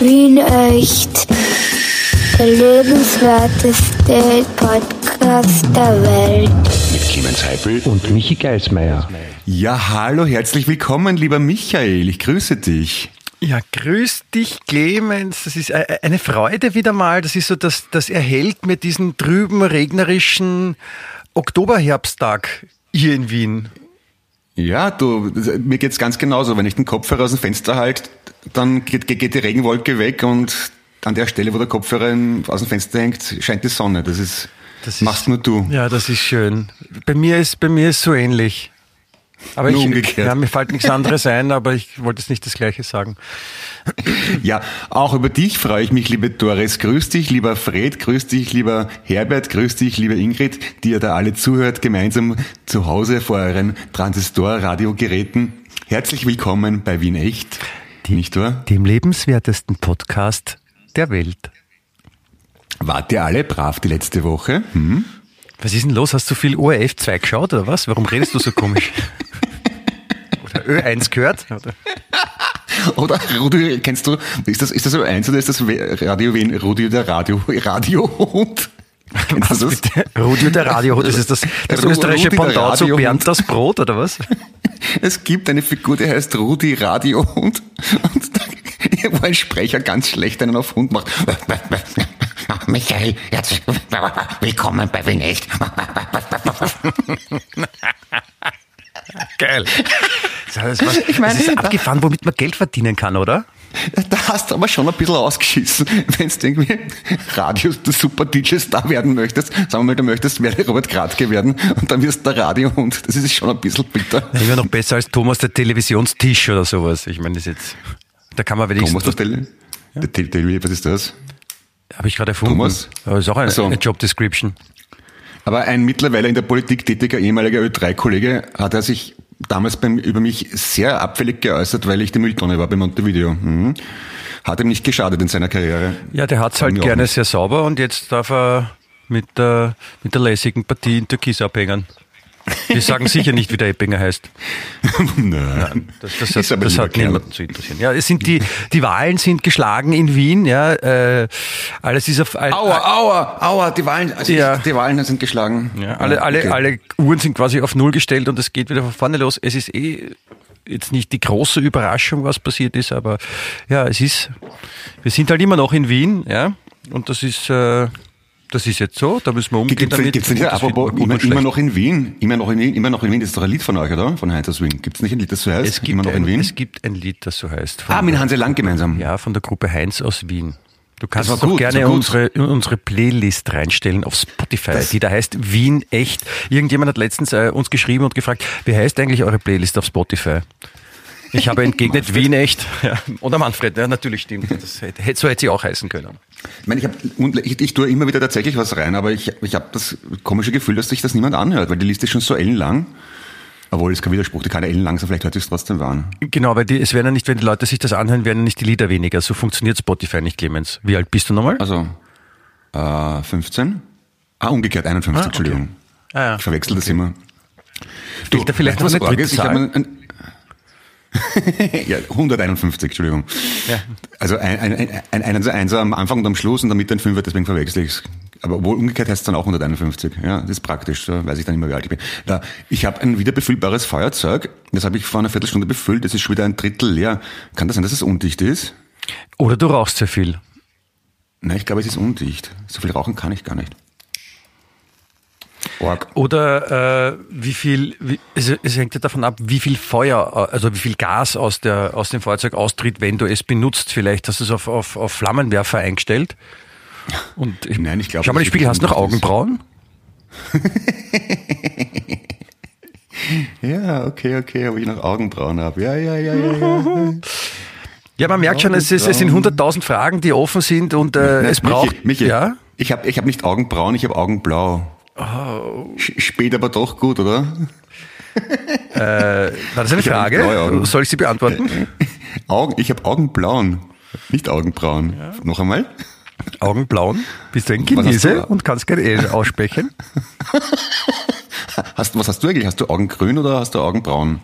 Wien echt. Der lebenswerteste Podcast der Welt. Mit Clemens Heipel und Michi Geismeier. Ja, hallo, herzlich willkommen, lieber Michael. Ich grüße dich. Ja, grüß dich, Clemens. Das ist e-, eine Freude wieder mal. Das ist so, dass das erhält mir diesen trüben, regnerischen Oktoberherbsttag hier in Wien. Ja, du, mir geht's ganz genauso. Wenn ich den Kopfhörer aus dem Fenster halte, dann geht, geht die Regenwolke weg und an der Stelle, wo der Kopfhörer aus dem Fenster hängt, scheint die Sonne. Das ist, das machst nur du. Ja, das ist schön. Bei mir ist, bei mir ist so ähnlich. Aber Nur ich, umgekehrt. Ja, mir fällt nichts anderes ein, aber ich wollte jetzt nicht das Gleiche sagen. Ja, auch über dich freue ich mich, liebe Doris. Grüß dich, lieber Fred, grüß dich, lieber Herbert, grüß dich, lieber Ingrid, die ihr da alle zuhört, gemeinsam zu Hause vor euren Transistor-Radiogeräten. Herzlich willkommen bei Wien Echt. Nicht wahr? Dem lebenswertesten Podcast der Welt. Wart ihr alle brav die letzte Woche? Hm? Was ist denn los? Hast du viel ORF 2 geschaut oder was? Warum redest du so komisch? oder Ö1 gehört? Oder? Oder Rudi, kennst du, ist das, ist das Ö1 oder ist das Radio Wien, Rudi der Radio, Radiohund? Kennst du das? Bitte? Rudi der Radiohund, das ist das, das österreichische Pendant zu Bernd das Brot oder was? Es gibt eine Figur, die heißt Rudi Radiohund und da, wo ein Sprecher ganz schlecht einen auf Hund macht. Michael, herzlich willkommen bei Wien Echt. Geil. Das, was, ich meine, das ist abgefahren, womit man Geld verdienen kann, oder? Da hast du aber schon ein bisschen ausgeschissen, wenn du irgendwie Radio, der super DJ-Star werden möchtest. Sagen wir mal, du möchtest werde Robert Gradke werden und dann wirst du der Radiohund. Das ist schon ein bisschen bitter. Ja, immer noch besser als Thomas der Televisionstisch oder sowas. Ich meine, das jetzt, da kann man wenigstens... Thomas der Tele, ja? der Tele, was ist das? Habe ich gerade erfunden. Thomas? Aber ist auch eine, so. eine Job Description. Aber ein mittlerweile in der Politik tätiger ehemaliger Ö3-Kollege hat er sich damals beim, über mich sehr abfällig geäußert, weil ich die Mülltonne war bei Montevideo. Mhm. Hat ihm nicht geschadet in seiner Karriere. Ja, der hat's halt gerne sehr sauber und jetzt darf er mit der, mit der lässigen Partie in Türkis abhängen. Wir sagen sicher nicht, wie der Eppinger heißt. Nein. Nein das, das, das, das hat niemanden zu interessieren. Ja, es sind die, die Wahlen sind geschlagen in Wien, ja, äh, alles ist auf, all, aua, aua, aua, die Wahlen, also ja. die Wahlen sind geschlagen. Ja, alle, alle, okay. alle Uhren sind quasi auf Null gestellt und es geht wieder von vorne los. Es ist eh jetzt nicht die große Überraschung, was passiert ist, aber ja, es ist, wir sind halt immer noch in Wien, ja, und das ist, äh, das ist jetzt so, da müssen wir umgehen gibt's, damit. Gibt's nicht, apropos, immer, immer noch in Wien, immer noch in Wien, immer noch in Wien, das ist doch ein Lied von euch, oder? Von Heinz aus Wien. Gibt es nicht ein Lied, das so heißt? Es gibt, immer noch ein, in Wien? es gibt ein Lied, das so heißt. Ah, mit Hanse Lang gemeinsam. Ja, von der Gruppe Heinz aus Wien. Du kannst Das gut, gerne das unsere, unsere Playlist reinstellen auf Spotify, die da heißt Wien echt. Irgendjemand hat letztens äh, uns geschrieben und gefragt, wie heißt eigentlich eure Playlist auf Spotify? Ich habe entgegnet, Wien echt. Ja. Oder Manfred, ja, natürlich stimmt. Das hätte, so hätte sie auch heißen können. Ich meine, ich, hab, ich, ich tue immer wieder tatsächlich was rein, aber ich, ich habe das komische Gefühl, dass sich das niemand anhört, weil die Liste ist schon so ellenlang. Obwohl, es kein Widerspruch, die kann ja ellenlang sein, vielleicht hört sich trotzdem wahr. Genau, weil die, es werden ja nicht, wenn die Leute sich das anhören, werden ja nicht die Lieder weniger. So funktioniert Spotify nicht, Clemens. Wie alt bist du nochmal? Also, äh, 15? Ah, umgekehrt, 51, Ah, okay. Entschuldigung. Ah, ja. Ich verwechsel das immer. Fehlt da vielleicht du, was dritte arg ist? Ich ein, ein ja, 151, Entschuldigung. Ja. Also ein, ein, ein, ein Einser am Anfang und am Schluss und dann mit den Fünfer, deswegen verwechsel ich's. Aber obwohl umgekehrt heißt es dann auch 151. Ja, das ist praktisch, da weiß ich dann immer, wie alt ich bin. Da, ich habe ein wieder befüllbares Feuerzeug, das habe ich vor einer Viertelstunde befüllt, das ist schon wieder ein Drittel leer. Kann das sein, dass es undicht ist? Oder du rauchst sehr viel. Nein, ich glaube, es ist undicht. So viel rauchen kann ich gar nicht. Org. Oder äh, wie viel, wie, es, es hängt ja davon ab, wie viel Feuer, äh, also wie viel Gas aus, der, aus dem Fahrzeug austritt, wenn du es benutzt. Vielleicht hast du es auf, auf, auf Flammenwerfer eingestellt. Und ich, Nein, ich glaube, Schau mal, das Spiegel, hast du noch. Augenbrauen? Ja, okay, okay, ob ich noch Augenbrauen habe. Ja, ja, ja, ja, ja. Ja, man merkt schon, es, ist, es sind 100.000 Fragen, die offen sind und äh, es braucht. Michi, Michi, Ja? ich habe ich hab nicht Augenbraun, ich habe Augenblau. Oh. Spät aber doch gut, oder? War das eine Ich Frage? Soll ich sie beantworten? Augen, ich habe Augenblauen, nicht Augenbrauen. Noch einmal? Augenblauen? Bist du ein Chinese und kannst kein L aussprechen? Hast, was hast du eigentlich? Hast du Augengrün oder hast du Augenbraun?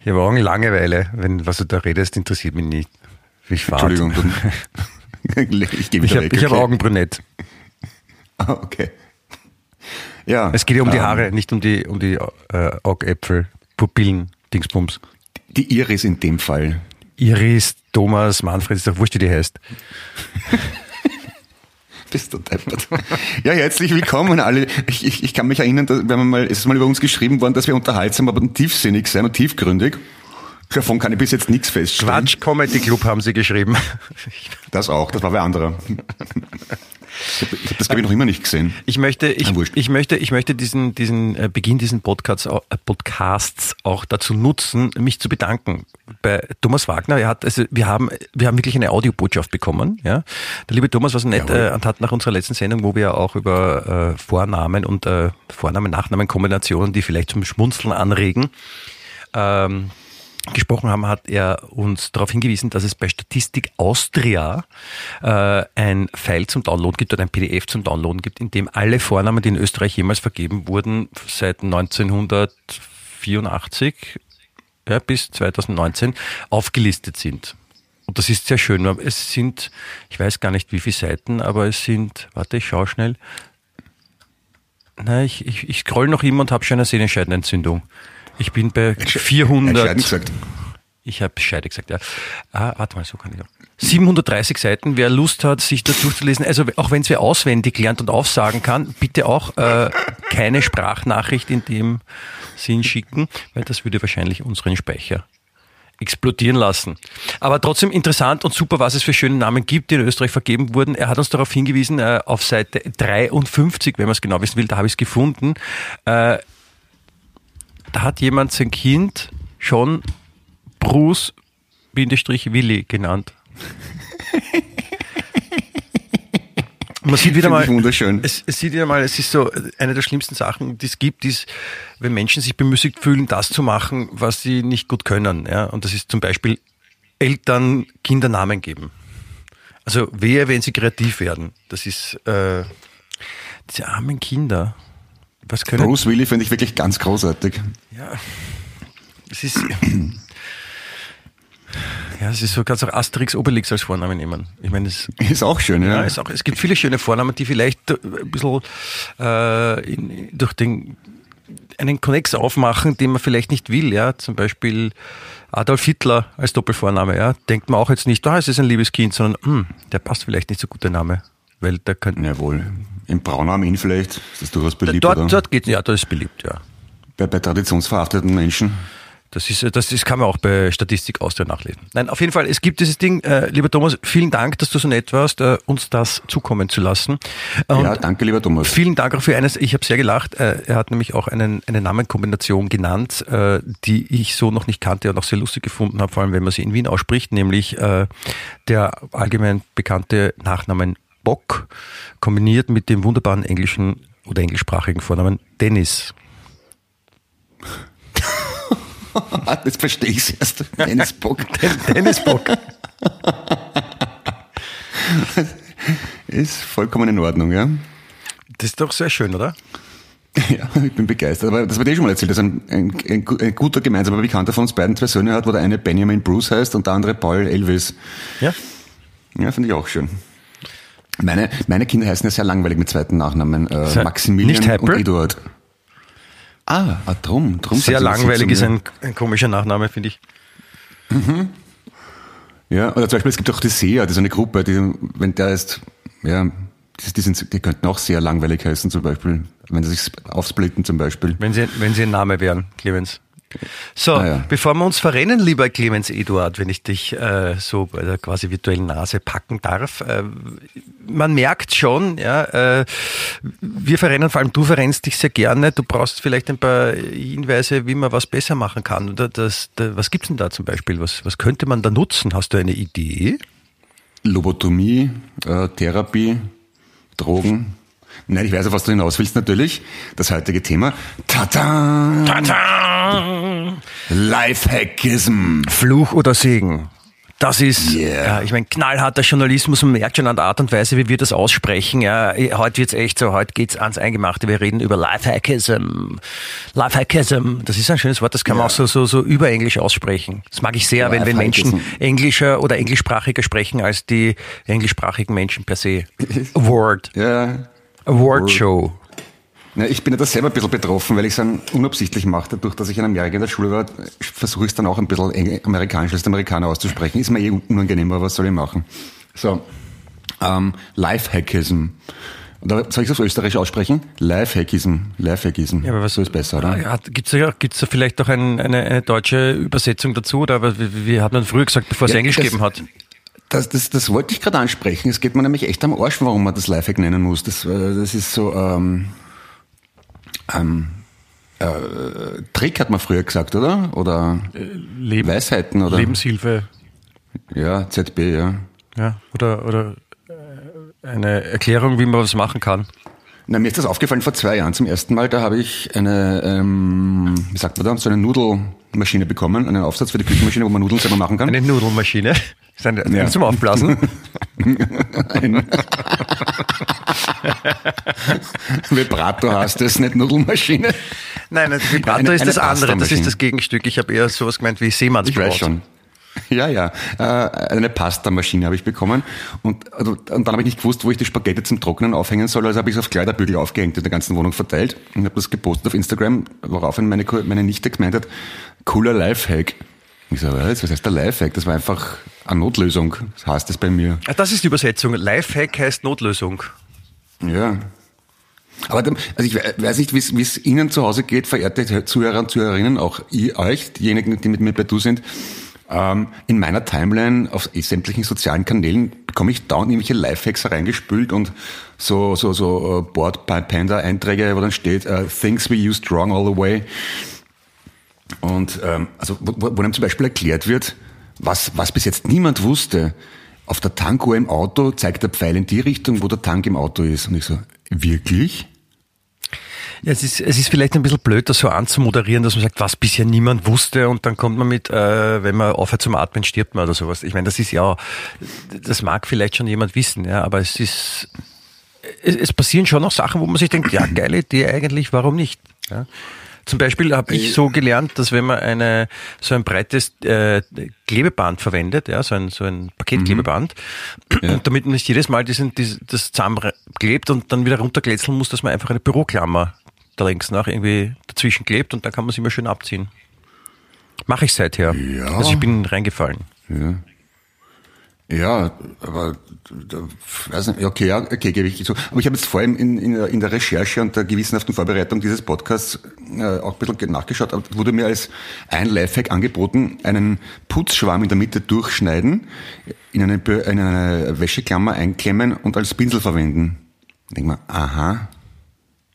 Ich habe Augenlangeweile. Wenn was du da redest, interessiert mich nicht. Fad. Entschuldigung. ich gehe Ich habe ich hab okay. Augenbrünett. Ah, okay. Ja. Es geht ja um die ähm, Haare, nicht um die, um die äh, Augäpfel, Pupillen, Dingsbums. Die Iris in dem Fall. Iris, Thomas, Manfred, ist doch wurscht, wie die heißt. Bist du deppert. Ja, herzlich willkommen alle. Ich, ich, ich kann mich erinnern, dass, wenn man mal, es ist mal über uns geschrieben worden, dass wir unterhaltsam, aber tiefsinnig sein und tiefgründig. Davon kann ich bis jetzt nichts feststellen. Quatsch Comedy Club haben sie geschrieben. Das auch, das war bei anderer. Ich habe hab das, glaube ich, noch immer nicht gesehen. Ich möchte, ich, Ah, ich möchte, ich möchte diesen, diesen äh, Beginn diesen Podcasts, äh, Podcasts auch dazu nutzen, mich zu bedanken bei Thomas Wagner. Er hat, also wir haben, wir haben wirklich eine Audiobotschaft bekommen. Ja, der liebe Thomas war so nett Jawohl. äh, und hat nach unserer letzten Sendung, wo wir auch über äh, Vornamen und äh, Vornamen-Nachnamen-Kombinationen, die vielleicht zum Schmunzeln anregen, ähm, gesprochen haben, hat er uns darauf hingewiesen, dass es bei Statistik Austria äh, ein File zum Download gibt oder ein PDF zum Downloaden gibt, in dem alle Vornamen, die in Österreich jemals vergeben wurden, seit 1984 ja, bis 2019 aufgelistet sind. Und das ist sehr schön. Es sind, ich weiß gar nicht wie viele Seiten, aber es sind, warte, ich schaue schnell. Nein, ich, ich, ich scroll noch immer und habe schon eine Sehnenscheidenentzündung. Ich bin bei Entscheiden 400. gesagt. Ich habe Scheide gesagt, ja. Ah, warte mal, so kann ich auch. 730 Seiten, wer Lust hat, sich das durchzulesen, also auch wenn es wer auswendig lernt und aufsagen kann, bitte auch äh, keine Sprachnachricht in dem Sinn schicken, weil das würde wahrscheinlich unseren Speicher explodieren lassen. Aber trotzdem interessant und super, was es für schöne Namen gibt, die in Österreich vergeben wurden. Er hat uns darauf hingewiesen, äh, auf Seite 53, wenn man es genau wissen will, da habe ich es gefunden. Äh, da hat jemand sein Kind schon Bruce-Willi genannt. Man sieht wieder mal, wunderschön. es, es sieht wieder mal, es ist so eine der schlimmsten Sachen, die es gibt, ist, wenn Menschen sich bemüßigt fühlen, das zu machen, was sie nicht gut können. Ja? Und das ist zum Beispiel Eltern Kindernamen geben. Also wehe, wenn sie kreativ werden. Das ist äh, diese armen Kinder. Was können Bruce Willis finde ich wirklich ganz großartig. ja. Es ist. Ja, es ist so, kannst auch Asterix Obelix als Vornamen nehmen. Ich meine, es, Ist auch schön, ja. ja, es, auch, es gibt viele schöne Vornamen, die vielleicht ein bisschen äh, in, durch den einen Konnex aufmachen, den man vielleicht nicht will, ja. Zum Beispiel Adolf Hitler als Doppelvorname, ja. Denkt man auch jetzt nicht, da ist es ein liebes Kind, sondern hm, der passt vielleicht nicht so gut der Name. Weil der könnte. Jawohl. Im Braunarm Inn vielleicht ist das durchaus beliebt, oder? Dort, dort geht ja, das ist beliebt, ja. Bei, bei traditionsverhafteten Menschen. Das ist, das, das kann man auch bei Statistik Austria nachlesen. Nein, auf jeden Fall, es gibt dieses Ding. Äh, lieber Thomas, vielen Dank, dass du so nett warst, äh, uns das zukommen zu lassen. Und ja, danke, lieber Thomas. Vielen Dank auch für eines. Ich habe sehr gelacht. Äh, er hat nämlich auch einen, eine Namenkombination genannt, äh, die ich so noch nicht kannte und auch sehr lustig gefunden habe, vor allem wenn man sie in Wien ausspricht, nämlich äh, der allgemein bekannte Nachnamen Bock kombiniert mit dem wunderbaren englischen oder englischsprachigen Vornamen Dennis. Jetzt verstehe ich es erst. Dennis Bock. Dennis Bock. Ist vollkommen in Ordnung, ja. Das ist doch sehr schön, oder? Ja, ich bin begeistert. Aber das wird eh schon mal erzählt, dass ein, ein, ein, ein guter gemeinsamer Bekannter von uns beiden zwei Söhne hat, wo der eine Benjamin Bruce heißt und der andere Paul Elvis. Ja. Ja, finde ich auch schön. Meine, meine Kinder heißen ja sehr langweilig mit zweiten Nachnamen. Äh, Maximilian und Eduard. Ah, ah drum, drum. Sehr langweilig ist ein, ein komischer Nachname, finde ich. Ja, oder zum Beispiel, es gibt auch die SEA, das ist eine Gruppe, die, wenn der ist, ja, die, die, sind, die könnten auch sehr langweilig heißen, zum Beispiel, wenn sie sich aufsplitten zum Beispiel. Wenn sie, wenn sie ein Name wären, Clemens. So, Ah, ja. bevor wir uns verrennen, lieber Clemens Eduard, wenn ich dich äh, so bei der quasi virtuellen Nase packen darf, äh, man merkt schon, ja, äh, wir verrennen, vor allem du verrennst dich sehr gerne. Du brauchst vielleicht ein paar Hinweise, wie man was besser machen kann. Oder das, da, was gibt's denn da zum Beispiel? Was, was könnte man da nutzen? Hast du eine Idee? Lobotomie, äh, Therapie, Drogen. Nein, ich weiß auf was du hinaus willst natürlich. Das heutige Thema. Tata! Lifehackism. Fluch oder Segen? Das ist, Yeah. ja, ich meine, knallharter Journalismus, man merkt schon an der Art und Weise, wie wir das aussprechen. Ja, heute wird's echt so, heute geht's ans Eingemachte. Wir reden über Lifehackism. Lifehackism, das ist ein schönes Wort, das kann man auch so, so, so überenglisch aussprechen. Das mag ich sehr, wenn, wenn Menschen englischer oder englischsprachiger sprechen als die englischsprachigen Menschen per se. Award. Ja. Award Show. Ja, ich bin ja da selber ein bisschen betroffen, weil ich es dann unabsichtlich mache. Dadurch, dass ich in Amerika in der Schule war, versuche ich es dann auch ein bisschen amerikanisch als Amerikaner auszusprechen. Ist mir eh unangenehm, aber was soll ich machen? So, ähm, Lifehackism. Oder soll ich es auf Österreich aussprechen? Lifehackism. Lifehackism. Ja, aber was- so ist besser, oder? Ja, gibt's da, gibt's da vielleicht auch ein, eine, eine deutsche Übersetzung dazu? Oder aber wie, wie hat man früher gesagt, bevor es Ja, Englisch gegeben hat? Das, das, das wollte ich gerade ansprechen. Es geht mir nämlich echt am Arsch, warum man das Lifehack nennen muss. Das, äh, das ist so, ähm, ähm, äh, Trick hat man früher gesagt, oder? Oder Leben, Weisheiten, oder? Lebenshilfe. Ja, ZB, ja. Ja, oder, oder äh, eine Erklärung, wie man was machen kann. Na, mir ist das aufgefallen vor zwei Jahren zum ersten Mal. Da habe ich eine, ähm, wie sagt man da, so eine Nudelmaschine bekommen, einen Aufsatz für die Küchenmaschine, wo man Nudeln selber machen kann. Eine Nudelmaschine. Eine, Ja. Zum Aufblasen. Ein Vibrato heißt das, nicht Nudelmaschine. Nein, ein Vibrato Eine- ist das andere. Das ist das Gegenstück. Ich habe eher sowas gemeint wie Seemannsbrot. Ich weiß schon. Ja, ja. Äh, eine Pastamaschine habe ich bekommen. Und, also, und dann habe ich nicht gewusst, wo ich die Spaghetti zum Trocknen aufhängen soll. Also habe ich es auf Kleiderbügel aufgehängt in der ganzen Wohnung verteilt und habe das gepostet auf Instagram, woraufhin meine, meine Nichte gemeint hat, cooler Lifehack. Ich so, was was heißt der Lifehack? Das war einfach eine Notlösung. Das heißt das bei mir. Ah, Das ist die Übersetzung. Lifehack heißt Notlösung. Ja. Aber also ich we- weiß nicht, wie es- Ihnen zu Hause geht, verehrte Zuhörer und Zuhörerinnen, auch ihr, euch, diejenigen, die mit mir bei Du sind. Ähm, in meiner Timeline auf sämtlichen sozialen Kanälen bekomme ich dauernd irgendwelche Lifehacks reingespült und so, so, so äh, Board Panda Einträge, wo dann steht, äh, Things we used wrong all the way. Und ähm, also wo wo einem zum Beispiel erklärt wird, was, was bis jetzt niemand wusste. Auf der Tankuhr im Auto zeigt der Pfeil in die Richtung, wo der Tank im Auto ist. Und ich so, wirklich? Ja, es ist, es ist vielleicht ein bisschen blöd, das so anzumoderieren, dass man sagt, was bisher niemand wusste und dann kommt man mit, äh, wenn man aufhört zum Atmen, stirbt man oder sowas. Ich meine, das ist ja, das mag vielleicht schon jemand wissen, ja, aber es ist, es, es passieren schon noch Sachen, wo man sich denkt, ja, geile Idee eigentlich, warum nicht? Ja. Zum Beispiel habe ich so gelernt, dass wenn man eine so ein breites äh, Klebeband verwendet, ja, so ein, so ein Paketklebeband, und damit man nicht jedes Mal diesen, dies- das zusammenklebt und dann wieder runterkletzeln muss, dass man einfach eine Büroklammer da links nach irgendwie dazwischen klebt und dann kann man sie immer schön abziehen. Mache ich seither. Ja. Also ich bin reingefallen. Ja. Ja, aber da, weiß nicht, okay, ja, okay, gebe ich zu. Aber ich habe jetzt vor allem in, in, der- in der Recherche und der gewissenhaften Vorbereitung dieses Podcasts äh, auch ein bisschen nachgeschaut. Aber wurde mir als ein Lifehack angeboten, einen Putzschwamm in der Mitte durchschneiden, in eine, in eine Wäscheklammer einklemmen und als Pinsel verwenden. Ich denke mal, aha,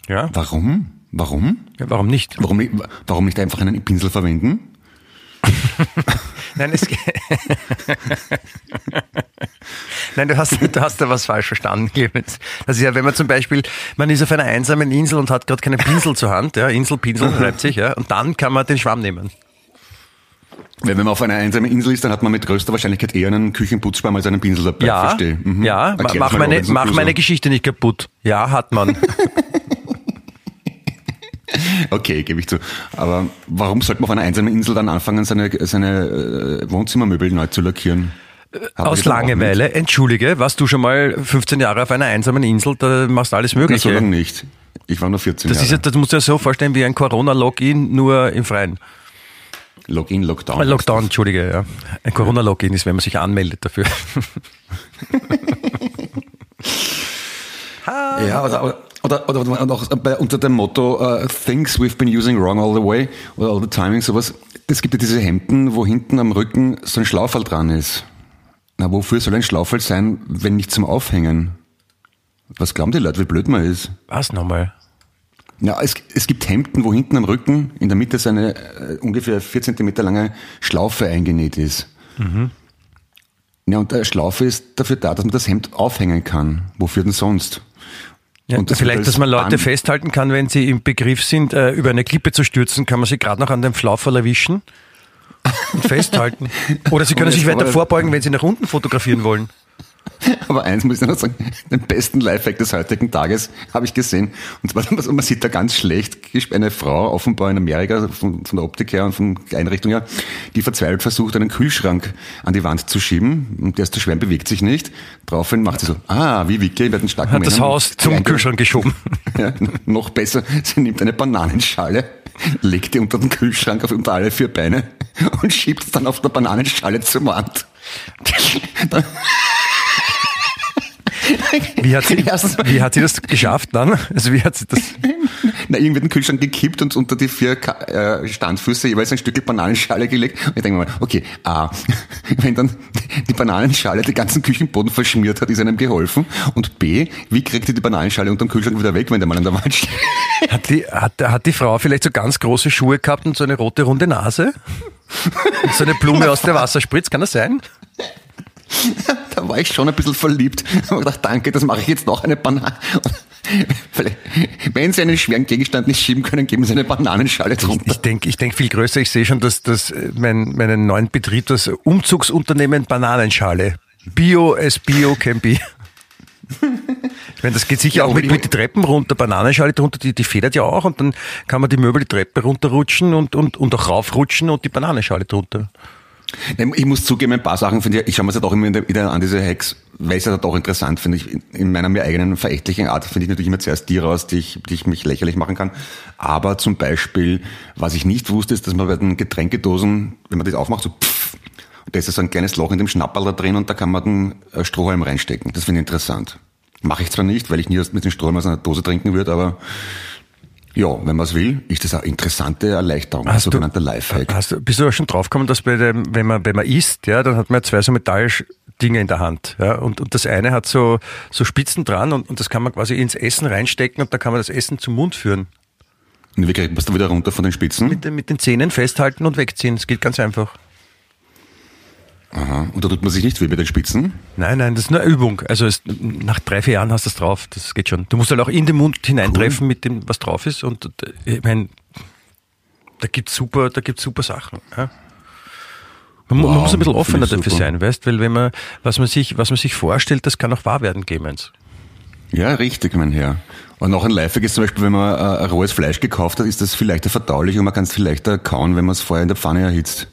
Ja. warum? Warum? ja warum nicht? Warum, nicht- warum nicht einfach einen Pinsel verwenden? Nein, es Nein, du hast, du hast da was falsch verstanden, Clemens. Das ist ja, wenn man zum Beispiel, man ist auf einer einsamen Insel und hat gerade keinen Pinsel zur Hand, ja, Insel, Pinsel, Leipzig, ja, und dann kann man den Schwamm nehmen. Wenn man auf einer einsamen Insel ist, dann hat man mit größter Wahrscheinlichkeit eher einen Küchenputzschwamm als einen Pinsel dabei. Ja, Verstehe. Mhm. ja, mach meine, mach meine Geschichte nicht kaputt. Ja, hat man. Okay, gebe ich zu. Aber warum sollte man auf einer einsamen Insel dann anfangen, seine, seine äh, Wohnzimmermöbel neu zu lackieren? Man Aus Langeweile, entschuldige, warst du schon mal 15 Jahre auf einer einsamen Insel, da machst du alles nicht? Na, so Mögliche. lange nicht. Ich war nur 14 Das, ist ja, Jahre. das musst du dir so vorstellen wie ein Corona-Login, nur im Freien. Login, Lockdown. Lockdown, entschuldige, ja. Ein Corona-Login ist, wenn man sich anmeldet dafür. Ja, oder, oder, oder, oder auch bei, unter dem Motto uh, Things we've been using wrong all the way oder all the timing, sowas. Es gibt ja diese Hemden, wo hinten am Rücken so ein Schlauferl dran ist. Na, wofür soll ein Schlauferl sein, wenn nicht zum Aufhängen? Was glauben die Leute, wie blöd man ist? Was nochmal? Ja, es, es gibt Hemden, wo hinten am Rücken in der Mitte so eine äh, ungefähr vier Zentimeter lange Schlaufe eingenäht ist. Ja, und der Schlaufe ist dafür da, dass man das Hemd aufhängen kann. Wofür denn sonst? Ja, Und das vielleicht, dass man Leute festhalten kann, wenn sie im Begriff sind, äh, über eine Klippe zu stürzen, kann man sie gerade noch an dem Schlauferl erwischen. Und festhalten. Oder Sie können sich weiter vorbeugen, wenn Sie nach unten fotografieren wollen. Aber eins muss ich noch sagen, den besten Lifehack des heutigen Tages habe ich gesehen. Und zwar, man sieht da ganz schlecht, eine Frau, offenbar in Amerika, von, von der Optik her und von der Einrichtung her, die verzweifelt versucht, einen Kühlschrank an die Wand zu schieben. Und der ist zu schwer, und bewegt sich nicht. Daraufhin macht sie so, ah, wie Wicke, wird ein starker Hat das Männer. Haus zum Kühlschrank geschoben. Ja, noch besser, sie nimmt eine Bananenschale, legt die unter den Kühlschrank auf unter alle vier Beine und schiebt es dann auf der Bananenschale zur Wand. Wie hat, sie, wie hat sie das geschafft dann? Also wie hat sie das? Na, irgendwie den Kühlschrank gekippt und unter die vier Ka äh, Standfüße jeweils ein Stück Bananenschale gelegt. Und ich denke mir mal, okay, A, wenn dann die Bananenschale den ganzen Küchenboden verschmiert hat, ist einem geholfen. Und B, wie kriegt die die Bananenschale unter dem Kühlschrank wieder weg, wenn der mal an der Wand steht? Hat die, hat, hat die Frau vielleicht so ganz große Schuhe gehabt und so eine rote runde Nase? Und so eine Blume aus der Wasserspritz, kann das sein? Da war ich schon ein bisschen verliebt. Aber gedacht, danke, das mache ich jetzt noch eine Banane. Wenn Sie einen schweren Gegenstand nicht schieben können, geben Sie eine Bananenschale drunter. Ich denke ich denk viel größer. Ich sehe schon, dass, dass mein, meinen neuen Betrieb, das Umzugsunternehmen Bananenschale. Bio as Bio can be. Ich meine, das geht sicher Ja, auch mit, ich- mit die Treppen runter, Bananenschale drunter, die, die federt ja auch und dann kann man die Möbel die Treppe runterrutschen und, und, und auch raufrutschen und die Bananenschale drunter. Ich muss zugeben, ein paar Sachen finde ich, ich schaue mir das halt auch immer wieder- an, diese Hacks, weil es halt auch interessant finde. Ich, in meiner mir eigenen verächtlichen Art finde ich natürlich immer zuerst die raus, die ich, die ich mich lächerlich machen kann. Aber zum Beispiel, was ich nicht wusste, ist, dass man bei den Getränkedosen, wenn man das aufmacht, so pff, und da ist so ein kleines Loch in dem Schnapperl da drin und da kann man den äh, Strohhalm reinstecken. Das finde ich interessant. Mache ich zwar nicht, weil ich nie mit dem Strohhalm aus einer Dose trinken würde, aber ja, wenn man es will, ist das eine interessante Erleichterung, ein Hast du- sogenannter Lifehack. Hast du, bist du auch schon draufgekommen, dass bei dem, wenn man, wenn man isst, ja, dann hat man zwei so Metalldinge in der Hand, ja, und, und das eine hat so, so Spitzen dran und, und das kann man quasi ins Essen reinstecken und dann kann man das Essen zum Mund führen. Und wie kriegt man es da wieder runter von den Spitzen? Mit, den- mit den Zähnen festhalten und wegziehen. Das geht ganz einfach. Aha. Und da tut man sich nicht weh bei den Spitzen? Nein, nein, das ist nur eine Übung. Also es, nach drei, vier Jahren hast du es drauf. Das geht schon. Du musst halt auch in den Mund hineintreffen mit dem, was drauf ist. Und ich meine, da gibt's super, da gibt's super Sachen. Ja? Man, mu- man Wow, muss ein bisschen offener dafür sein, weißt, weil wenn man, was man sich, was man sich vorstellt, das kann auch wahr werden, Gemens. Ja, richtig, mein Herr. Und noch ein Lifehack ist zum Beispiel, wenn man äh, ein rohes Fleisch gekauft hat, ist das viel leichter verdaulich und man kann es viel leichter kauen, wenn man es vorher in der Pfanne erhitzt.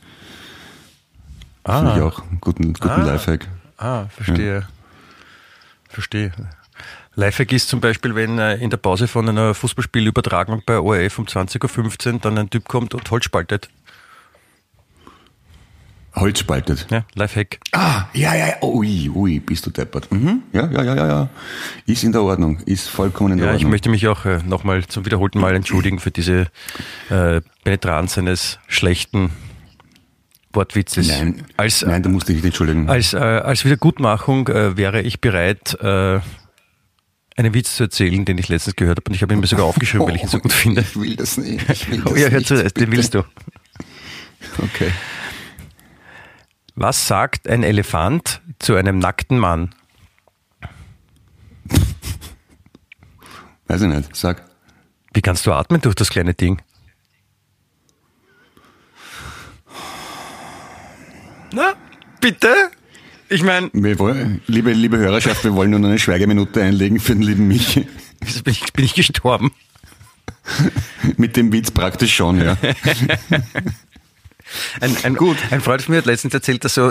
Finde ich auch guten, guten Ah. Lifehack. Ah, verstehe. Verstehe. Lifehack ist zum Beispiel, wenn äh, in der Pause von einer Fußballspielübertragung bei ORF um 20.15 Uhr dann ein Typ kommt und Holz spaltet. Holz spaltet. Ja, Lifehack. Ah, ja, ja, ja. Ui, ui, bist du deppert. Mhm. Ja, ja, ja, ja, ja. Ist in der Ordnung. Ist vollkommen in der Ja, ich Ordnung. möchte mich auch äh, nochmal zum wiederholten Mal entschuldigen für diese äh, Penetranz eines schlechten Wortwitzes. Nein, als, nein, du musst dich nicht entschuldigen. als, äh, als Wiedergutmachung äh, wäre ich bereit, äh, einen Witz zu erzählen, den ich letztens gehört habe und ich habe ihn mir sogar aufgeschrieben, weil ich ihn so gut finde. Ich will das nicht. Ich will Oh das ja, hör nicht, zu, den willst du. Okay. Was sagt ein Elefant zu einem nackten Mann? Weiß ich nicht. Sag. Wie kannst du atmen durch das kleine Ding? Na, bitte? Ich meine, liebe, liebe Hörerschaft, wir wollen nur noch eine Schweigeminute einlegen für den lieben Michi. bin ich, bin ich gestorben. Mit dem Witz praktisch schon, ja. Ein, ein, Gut. ein Freund von mir hat letztens erzählt, dass so,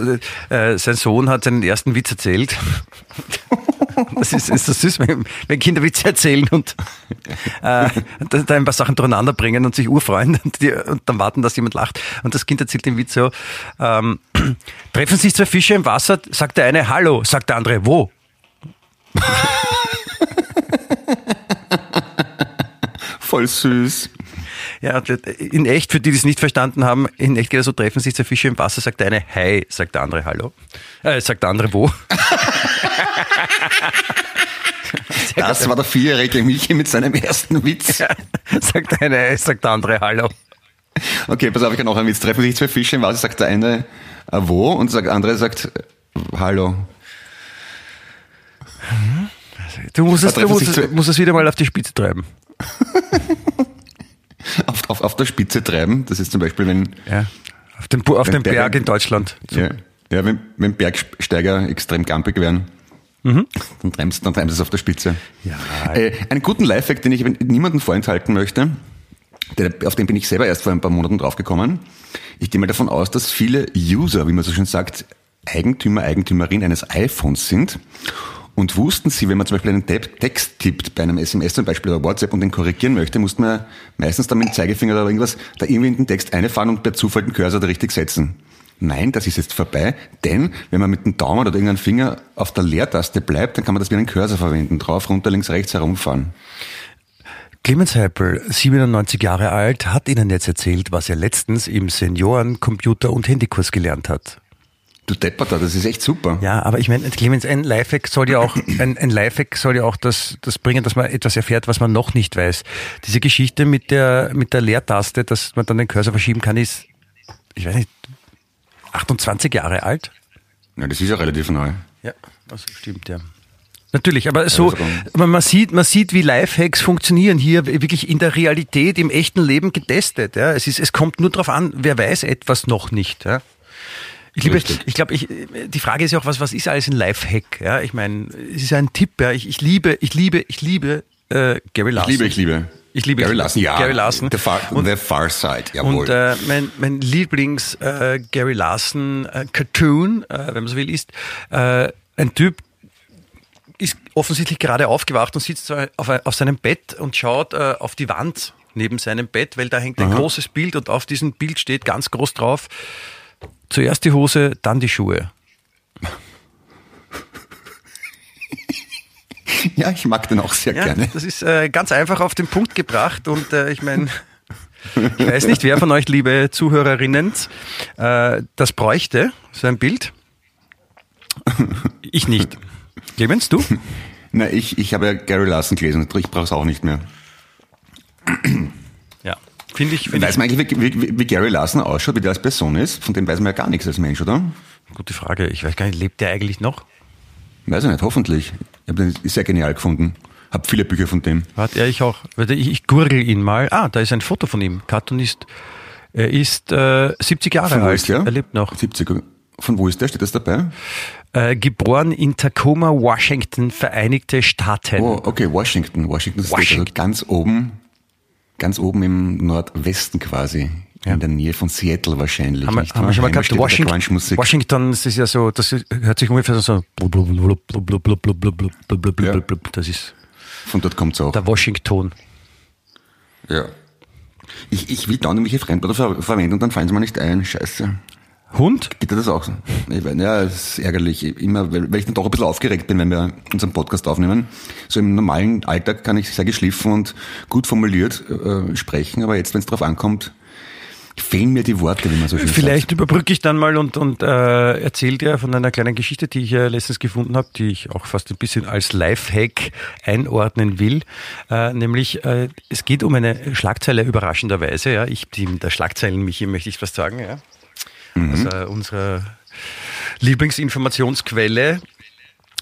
äh, sein Sohn hat seinen ersten Witz erzählt. Das ist, ist so süß, wenn, wenn Kinder Witze erzählen und äh, da ein paar Sachen durcheinander bringen und sich urfreuen und, die, und dann warten, dass jemand lacht. Und das Kind erzählt den Witz so, ähm, treffen sich zwei Fische im Wasser, sagt der eine Hallo, sagt der andere Wo? Voll süß. Ja, und in echt, für die, die es nicht verstanden haben, in echt geht es so, treffen sich zwei Fische im Wasser, sagt der eine Hi, sagt der andere Hallo. Äh, sagt der andere Wo? Das war der vierjährige Michi mit seinem ersten Witz. sagt der eine Hi, sagt der andere Hallo. Okay, pass auf, ich kann auch einen Witz. Treffen sich zwei Fische im Wasser, sagt der eine äh, wo und der andere sagt äh, Hallo. Du musst es, du musst, es, musst es wieder mal auf die Spitze treiben. Auf, auf, auf der Spitze treiben. Das ist zum Beispiel, wenn Ja. Auf dem, auf dem Berg in Deutschland. Ja, ja wenn, wenn Bergsteiger extrem gampig werden, dann treibst dann treibst du es auf der Spitze. Mhm. Ja. Äh, einen guten Lifehack, den ich niemandem vorenthalten möchte, der, auf den bin ich selber erst vor ein paar Monaten draufgekommen. Ich gehe mal davon aus, dass viele User, wie man so schön sagt, Eigentümer, Eigentümerin eines iPhones sind. Und wussten Sie, wenn man zum Beispiel einen Te- Text tippt bei einem SMS zum Beispiel oder WhatsApp und den korrigieren möchte, muss man meistens dann mit dem Zeigefinger oder irgendwas da irgendwie in den Text einfahren und per Zufall den Cursor da richtig setzen. Nein, das ist jetzt vorbei, denn wenn man mit dem Daumen oder irgendeinem Finger auf der Leertaste bleibt, dann kann man das wie einen Cursor verwenden. Drauf, runter, links, rechts herumfahren. Clemens Heipel, 97 Jahre alt, hat Ihnen jetzt erzählt, was er letztens im Senioren-, Computer- und Handykurs gelernt hat. Du Depperter, das ist echt super. Ja, aber ich meine, Clemens, ein Lifehack soll ja auch, ein, ein Lifehack soll ja auch das, das bringen, dass man etwas erfährt, was man noch nicht weiß. Diese Geschichte mit der, mit der Leertaste, dass man dann den Cursor verschieben kann, ist, ich weiß nicht, 28 Jahre alt? Ja, das ist ja relativ neu. Ja, das stimmt, ja. Natürlich, aber so, also man sieht, man sieht, wie Lifehacks funktionieren hier wirklich in der Realität, im echten Leben getestet. Ja. Es ist, es kommt nur darauf an, wer weiß etwas noch nicht. Ja. Ich liebe, Richtig. ich glaube, ich, die Frage ist ja auch, was, was ist alles ein Lifehack? Ja, ich meine, es ist ein Tipp. Ja. Ich, ich liebe, ich liebe, ich liebe äh, Gary Ich Larson. liebe, ich liebe. Ich liebe Gary ich- Larson, ja. Gary Larson. The Far, Und- the far Side, jawohl. Und äh, mein, mein Lieblings äh, Gary Larson äh, Cartoon, äh, wenn man so will, ist äh, ein Typ, ist offensichtlich gerade aufgewacht und sitzt auf, auf seinem Bett und schaut äh, auf die Wand neben seinem Bett, weil da hängt ein großes Bild und auf diesem Bild steht ganz groß drauf, zuerst die Hose, dann die Schuhe. ja, ich mag den auch sehr Ja, gerne. das ist äh, ganz einfach auf den Punkt gebracht und äh, ich meine, ich weiß nicht, wer von euch, liebe Zuhörerinnen, äh, das bräuchte, so ein Bild. Ich nicht. Clemens, du? Na, ich, ich habe ja Gary Larson gelesen, ich brauche es auch nicht mehr. Finde ich, finde Weiß ich, man eigentlich, wie, wie, wie Gary Larson ausschaut, wie der als Person ist? Von dem weiß man ja gar nichts als Mensch, oder? gute Frage. Ich weiß gar nicht, lebt der eigentlich noch? Weiß ich nicht, hoffentlich. Ich habe den sehr genial gefunden. Hab viele Bücher von dem. Hat er ich auch. Warte, Ich, ich gurgel ihn mal. Ah, da ist ein Foto von ihm. Cartoonist. Er ist äh, 70 Jahre Von wo alt. ist der? Er lebt noch. 70. Von wo ist der? Steht das dabei? Äh, geboren in Tacoma, Washington, Vereinigte Staaten. Oh, okay, Washington. Washington State, also Washington. ganz oben, ganz oben im Nordwesten quasi. Ja. In der Nähe von Seattle wahrscheinlich. Haben, nicht, haben wir schon mal gehabt, Washington, Washington, das ist ja so, das hört sich ungefähr so, ja. das ist. Von dort kommt es auch. Der Washington. Ja. Ich, ich will da nämlich auf Fremdwörter verwenden und dann fallen sie mir nicht ein. Scheiße. Hund? Geht dir das auch so? Ich weiß, ja, es ist ärgerlich. Immer, weil, ich dann doch ein bisschen aufgeregt bin, wenn wir unseren Podcast aufnehmen. So im normalen Alltag kann ich sehr geschliffen und gut formuliert äh, sprechen, aber jetzt, wenn es drauf ankommt, fehlen mir die Worte, wie man so schön Vielleicht überbrücke ich dann mal und, und äh, erzähle dir von einer kleinen Geschichte, die ich äh, letztens gefunden habe, die ich auch fast ein bisschen als Lifehack einordnen will. Äh, nämlich, äh, es geht um eine Schlagzeile überraschenderweise. Ja. Ich bin der Schlagzeilen, Michi, möchte ich was sagen. Ja. Also äh, unsere Lieblingsinformationsquelle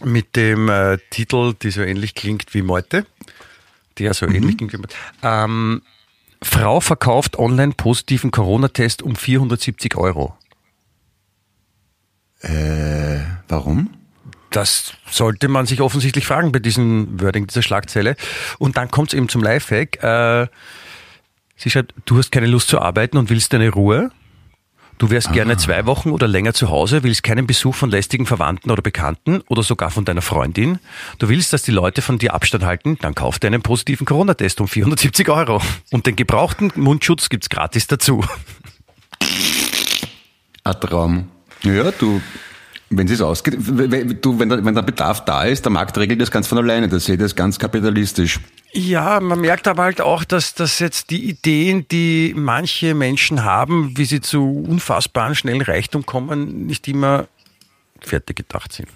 mit dem äh, Titel, die so ähnlich klingt wie Meute. Der so ähnlich klingt wie Meute. Ähm, Frau verkauft online positiven Corona-Test um 470 Euro. Äh, warum? Das sollte man sich offensichtlich fragen bei diesem Wording dieser Schlagzeile. Und dann kommt es eben zum Lifehack. Äh, sie schreibt, du hast keine Lust zu arbeiten und willst deine Ruhe. Du wärst gerne zwei Wochen oder länger zu Hause, willst keinen Besuch von lästigen Verwandten oder Bekannten oder sogar von deiner Freundin. Du willst, dass die Leute von dir Abstand halten, dann kauf dir einen positiven Corona-Test um 470 Euro. Und den gebrauchten Mundschutz gibt's gratis dazu. Ein Traum. Ja, du, wenn es ausgeht, wenn, du, wenn, der, wenn der Bedarf da ist, der Markt regelt das ganz von alleine. Das sehe das ganz kapitalistisch. Ja, man merkt aber halt auch, dass, dass jetzt die Ideen, die manche Menschen haben, wie sie zu unfassbaren schnellen Reichtum kommen, nicht immer fertig gedacht sind.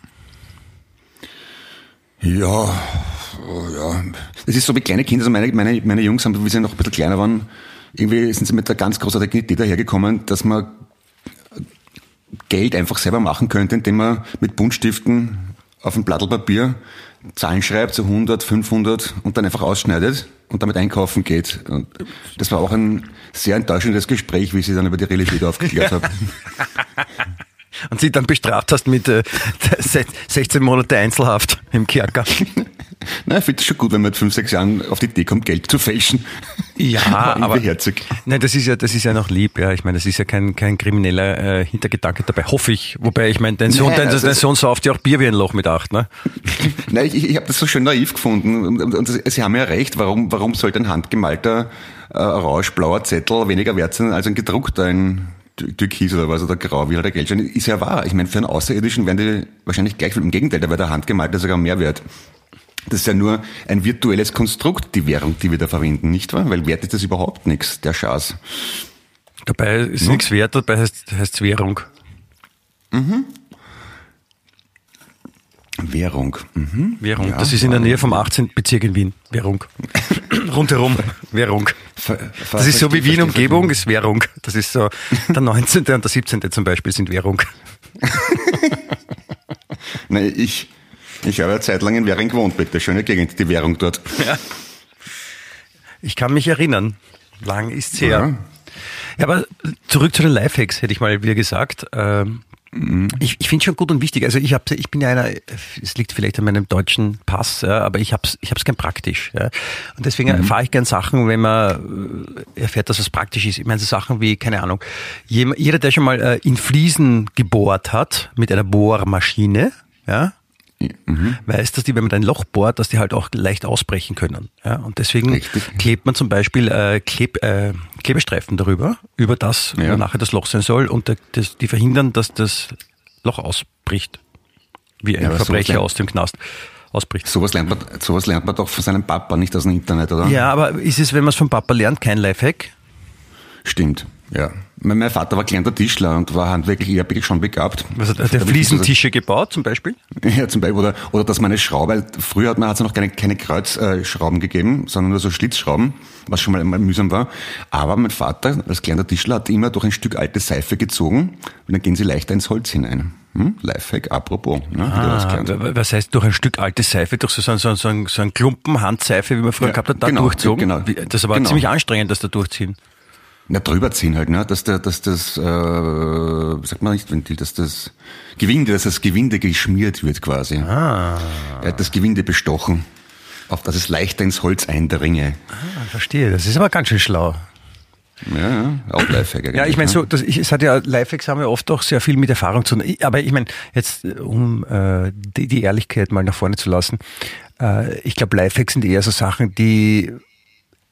Ja, oh ja. Es ist so wie kleine Kinder, also meine, meine, meine Jungs haben, wie sie noch ein bisschen kleiner waren, irgendwie sind sie mit der ganz großartigen Idee dahergekommen, dass man Geld einfach selber machen könnte, indem man mit Buntstiften auf ein Blatt Papier Zahlen schreibt, so 100, 500 und dann einfach ausschneidet und damit einkaufen geht. Und das war auch ein sehr enttäuschendes Gespräch, wie sie dann über die Realität aufgeklärt habe. Und sie dann bestraft hast mit äh, 16 Monate Einzelhaft im Kerker. Nein, ich finde es schon gut, wenn man mit fünf, sechs Jahren auf die Idee kommt, Geld zu fälschen. Ja, aber herzig. Nein, das ist ja, das ist ja noch lieb, ja. Ich meine, das ist ja kein, kein krimineller äh, Hintergedanke dabei, hoffe ich. Wobei, ich meine, dein Sohn, Nein, dein, also dein Sohn sauft ja auch Bier wie ein Loch mit acht, ne? Nein, ich, ich habe das so schön naiv gefunden. Und, und, und Sie haben ja recht, warum, warum sollte ein handgemalter, äh, orange-blauer Zettel weniger wert sein als ein gedruckter, ein Tü- Türkis oder was, oder grau, wie halt der Geldschein. Ist ja wahr. Ich meine, für einen Außerirdischen wären die wahrscheinlich gleich viel. Im Gegenteil, da wäre der handgemalte sogar mehr wert. Das ist ja nur ein virtuelles Konstrukt, die Währung, die wir da verwenden, nicht wahr? Weil wert ist das überhaupt nichts, der Schaß. Dabei ist No. nichts wert, dabei heißt es Währung. Währung. Mhm. Währung. Ja, das ist in der Nähe vom 18. Bezirk in Wien. Währung. Rundherum. Währung. Das ist so wie Wien Umgebung, ist Währung. Das ist so, der 19. und der 17. zum Beispiel sind Währung. Nein, ich, ich habe ja zeitlang in Währing gewohnt, bitte. Schöne Gegend, die Währung dort. Ich kann mich erinnern. Lang ist's her. Ja. Ja, aber zurück zu den Lifehacks, hätte ich mal wieder gesagt. Ähm, Ich, ich finde schon gut und wichtig. Also ich, hab, ich bin ja einer, es liegt vielleicht an meinem deutschen Pass, ja, aber ich habe es ich hab's gern praktisch. Ja. Und deswegen erfahre ich gern Sachen, wenn man äh, erfährt, dass es praktisch ist. Ich meine so Sachen wie, keine Ahnung, jeder, der schon mal äh, in Fliesen gebohrt hat mit einer Bohrmaschine, ja, weiß, dass die, wenn man ein Loch bohrt, dass die halt auch leicht ausbrechen können. Ja, und deswegen Richtig. klebt man zum Beispiel äh, Kleb, äh, Klebestreifen darüber, über das, Ja. wo nachher das Loch sein soll, und der, das, die verhindern, dass das Loch ausbricht. Wie ein Ja, Verbrecher aus dem Knast ausbricht. Sowas lernt man, sowas lernt man doch von seinem Papa, nicht aus dem Internet, oder? Ja, aber ist es, wenn man es vom Papa lernt, kein Lifehack? Stimmt, ja. Mein Vater war gelernter Tischler und war handwerklich eher schon begabt. Also der Da- da- Fliesentische gebaut zum Beispiel? Ja, zum Beispiel, oder, oder dass man eine Schraube, früher hat man hat's ja noch keine, keine Kreuzschrauben gegeben, sondern nur so Schlitzschrauben, was schon mal, mal mühsam war. Aber mein Vater, als kleiner Tischler, hat immer durch ein Stück alte Seife gezogen und dann gehen sie leichter ins Holz hinein. Hm? Lifehack, apropos. Ne? Was Ah, was heißt durch ein Stück alte Seife, durch so, so, so, so, so ein Klumpen Handseife, wie man früher Ja, gehabt hat, da genau, durchzogen? genau. Das ist aber Genau. ziemlich anstrengend, das da durchziehen. Na, drüber ziehen halt, ne? Dass der, dass das, äh, sagt man nicht Ventil, dass das Gewinde, dass das Gewinde geschmiert wird quasi. Ah. Er hat das Gewinde bestochen, auf dass es leichter ins Holz eindringe. Ah, verstehe, das ist aber ganz schön schlau. Ja, ja, auch Lifehack. Ja, ich meine, ne? so, das, ich, es hat ja, Lifehacks haben ja oft auch sehr viel mit Erfahrung zu tun. Aber ich meine, jetzt, um äh, die, die Ehrlichkeit mal nach vorne zu lassen, äh, ich glaube, Lifehacks sind eher so Sachen, die,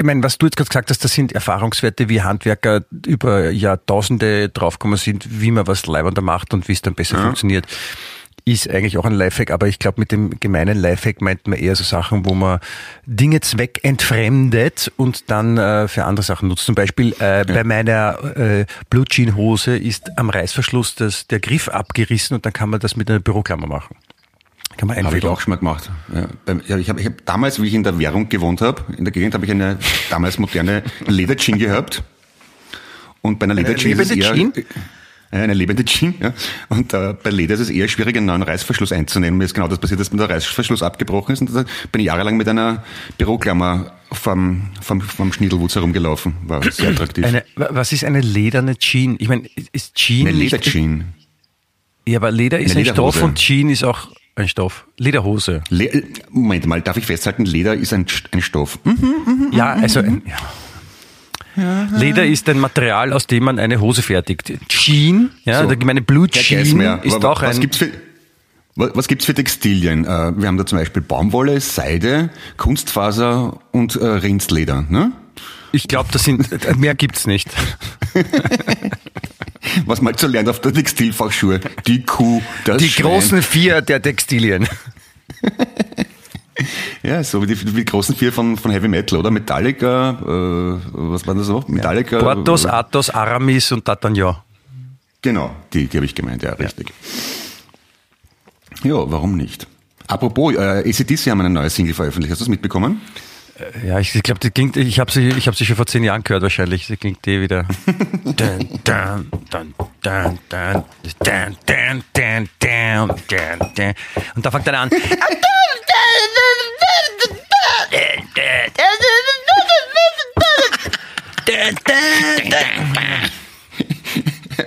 ich meine, was du jetzt gerade gesagt hast, das sind Erfahrungswerte, wie Handwerker über Jahrtausende draufgekommen sind, wie man was leibender macht und wie es dann besser funktioniert. Ist eigentlich auch ein Lifehack, aber ich glaube, mit dem gemeinen Lifehack meint man eher so Sachen, wo man Dinge zweckentfremdet und dann äh, für andere Sachen nutzt. Zum Beispiel äh, bei meiner äh, Blue Jean Hose ist am Reißverschluss das, der Griff abgerissen und dann kann man das mit einer Büroklammer machen. Kann man Habe ich auch schon mal gemacht. Ja, ich habe ich hab damals, wie ich in der Währung gewohnt habe, in der Gegend habe ich eine damals moderne Lederjean gehabt. Und bei einer Lederjean ist es eher, Jean? Eine lebende Jean, ja. Und äh, bei Leder ist es eher schwierig, einen neuen Reißverschluss einzunehmen. Mir ist genau das passiert, dass mir der Reißverschluss abgebrochen ist. Und da bin ich jahrelang mit einer Büroklammer vom, vom, vom Schniedelwutz herumgelaufen. War sehr attraktiv. Eine, wa- was ist eine lederne Jean? Ich meine, ist Jean Eine Lederjean. Ja, aber Leder ist Eine ein Stoff und Jean ist auch ein Stoff. Lederhose. Le Moment mal, darf ich festhalten, Leder ist ein, ein Stoff. Hm? Ja, also ein, ja. Leder ist ein Material, aus dem man eine Hose fertigt. Jean, ja, So. der gemeine Blue Jean ist wa- auch was ein. Gibt's für, wa- was gibt's für Textilien? Äh, Wir haben da zum Beispiel Baumwolle, Seide, Kunstfaser und äh, Rindsleder. Ne? Ich glaube, das sind mehr gibt's nicht. Was man halt so lernt auf der Textilfachschule. Die Kuh, das Die Schwein. großen vier der Textilien. Ja, so wie die, die großen vier von, von Heavy Metal, oder? Metallica, äh, was war das noch? Metallica. Portos, äh, Athos, Aramis und D'Artagnan. Genau, die, die habe ich gemeint, ja, richtig. Ja, warum nicht? Apropos, äh, ACDC haben eine neue Single veröffentlicht. Hast du das mitbekommen? Ja, ich, ich glaube, die klingt, ich habe sie, ich habe sie schon vor zehn Jahren gehört wahrscheinlich. Sie klingt eh wieder. dun, dun, dun, dun, dun, dun, dun, dun, dun, dun, dun. Und da fängt er an.